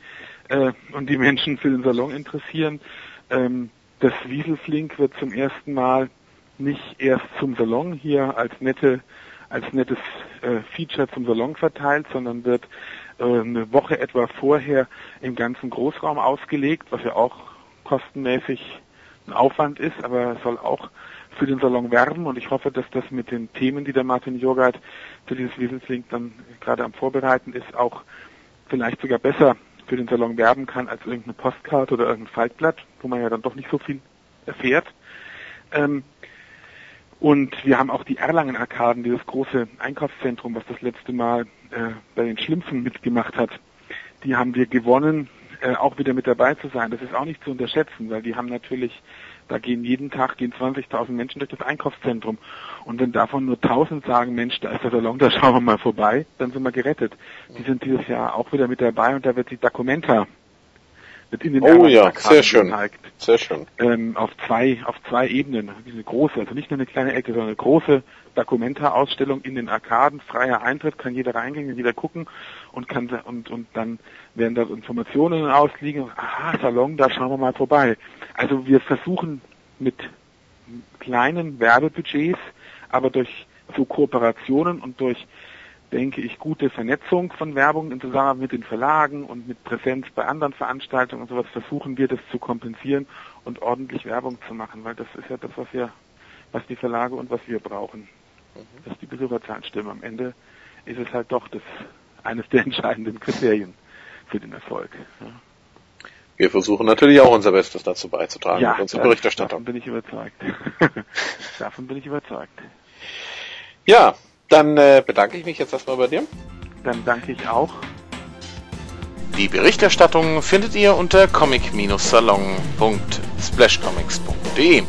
äh, und die Menschen für den Salon interessieren. Ähm, das Wieselflink wird zum ersten Mal nicht erst zum Salon hier als nette als nettes äh, Feature zum Salon verteilt, sondern wird äh, eine Woche etwa vorher im ganzen Großraum ausgelegt, was ja auch kostenmäßig ein Aufwand ist, aber soll auch für den Salon werben und ich hoffe, dass das mit den Themen, die der Martin Jogart für dieses Wieselflink dann gerade am Vorbereiten ist, auch vielleicht sogar besser für den Salon werben kann als irgendeine Postkarte oder irgendein Faltblatt, wo man ja dann doch nicht so viel erfährt. Ähm, und wir haben auch die Erlangen-Arkaden, dieses große Einkaufszentrum, was das letzte Mal äh, bei den Schlimpfen mitgemacht hat. Die haben wir gewonnen, äh, auch wieder mit dabei zu sein. Das ist auch nicht zu unterschätzen, weil die haben natürlich, da gehen jeden Tag gehen 20.000 Menschen durch das Einkaufszentrum. Und wenn davon nur 1000 sagen, Mensch, da ist der Salon, da schauen wir mal vorbei, dann sind wir gerettet. Die sind dieses Jahr auch wieder mit dabei und da wird die Documenta wird in den oh ja, sehr schön. Gezeigt. Sehr schön. Ähm, auf zwei, auf zwei Ebenen. Diese große, also nicht nur eine kleine Ecke, sondern eine große Documenta-Ausstellung in den Arkaden, freier Eintritt, kann jeder reingehen, jeder gucken und kann und und dann werden da Informationen ausliegen. Aha, Salon, da schauen wir mal vorbei. Also wir versuchen mit kleinen Werbebudgets, aber durch so Kooperationen und durch denke ich, gute Vernetzung von Werbung in Zusammenarbeit mit den Verlagen und mit Präsenz bei anderen Veranstaltungen und sowas versuchen wir das zu kompensieren und ordentlich Werbung zu machen, weil das ist ja das, was wir, was die Verlage und was wir brauchen. Mhm. Dass die Besucherzahlen stimmen. Am Ende ist es halt doch das eines der entscheidenden Kriterien für den Erfolg. Ja. Wir versuchen natürlich auch unser Bestes dazu beizutragen ja, mit unserer Berichterstattung. Davon bin ich überzeugt. davon bin ich überzeugt. Ja, dann äh, bedanke ich mich jetzt erstmal bei dir. Dann danke ich auch. Die Berichterstattung findet ihr unter comic-salon.splashcomics.de.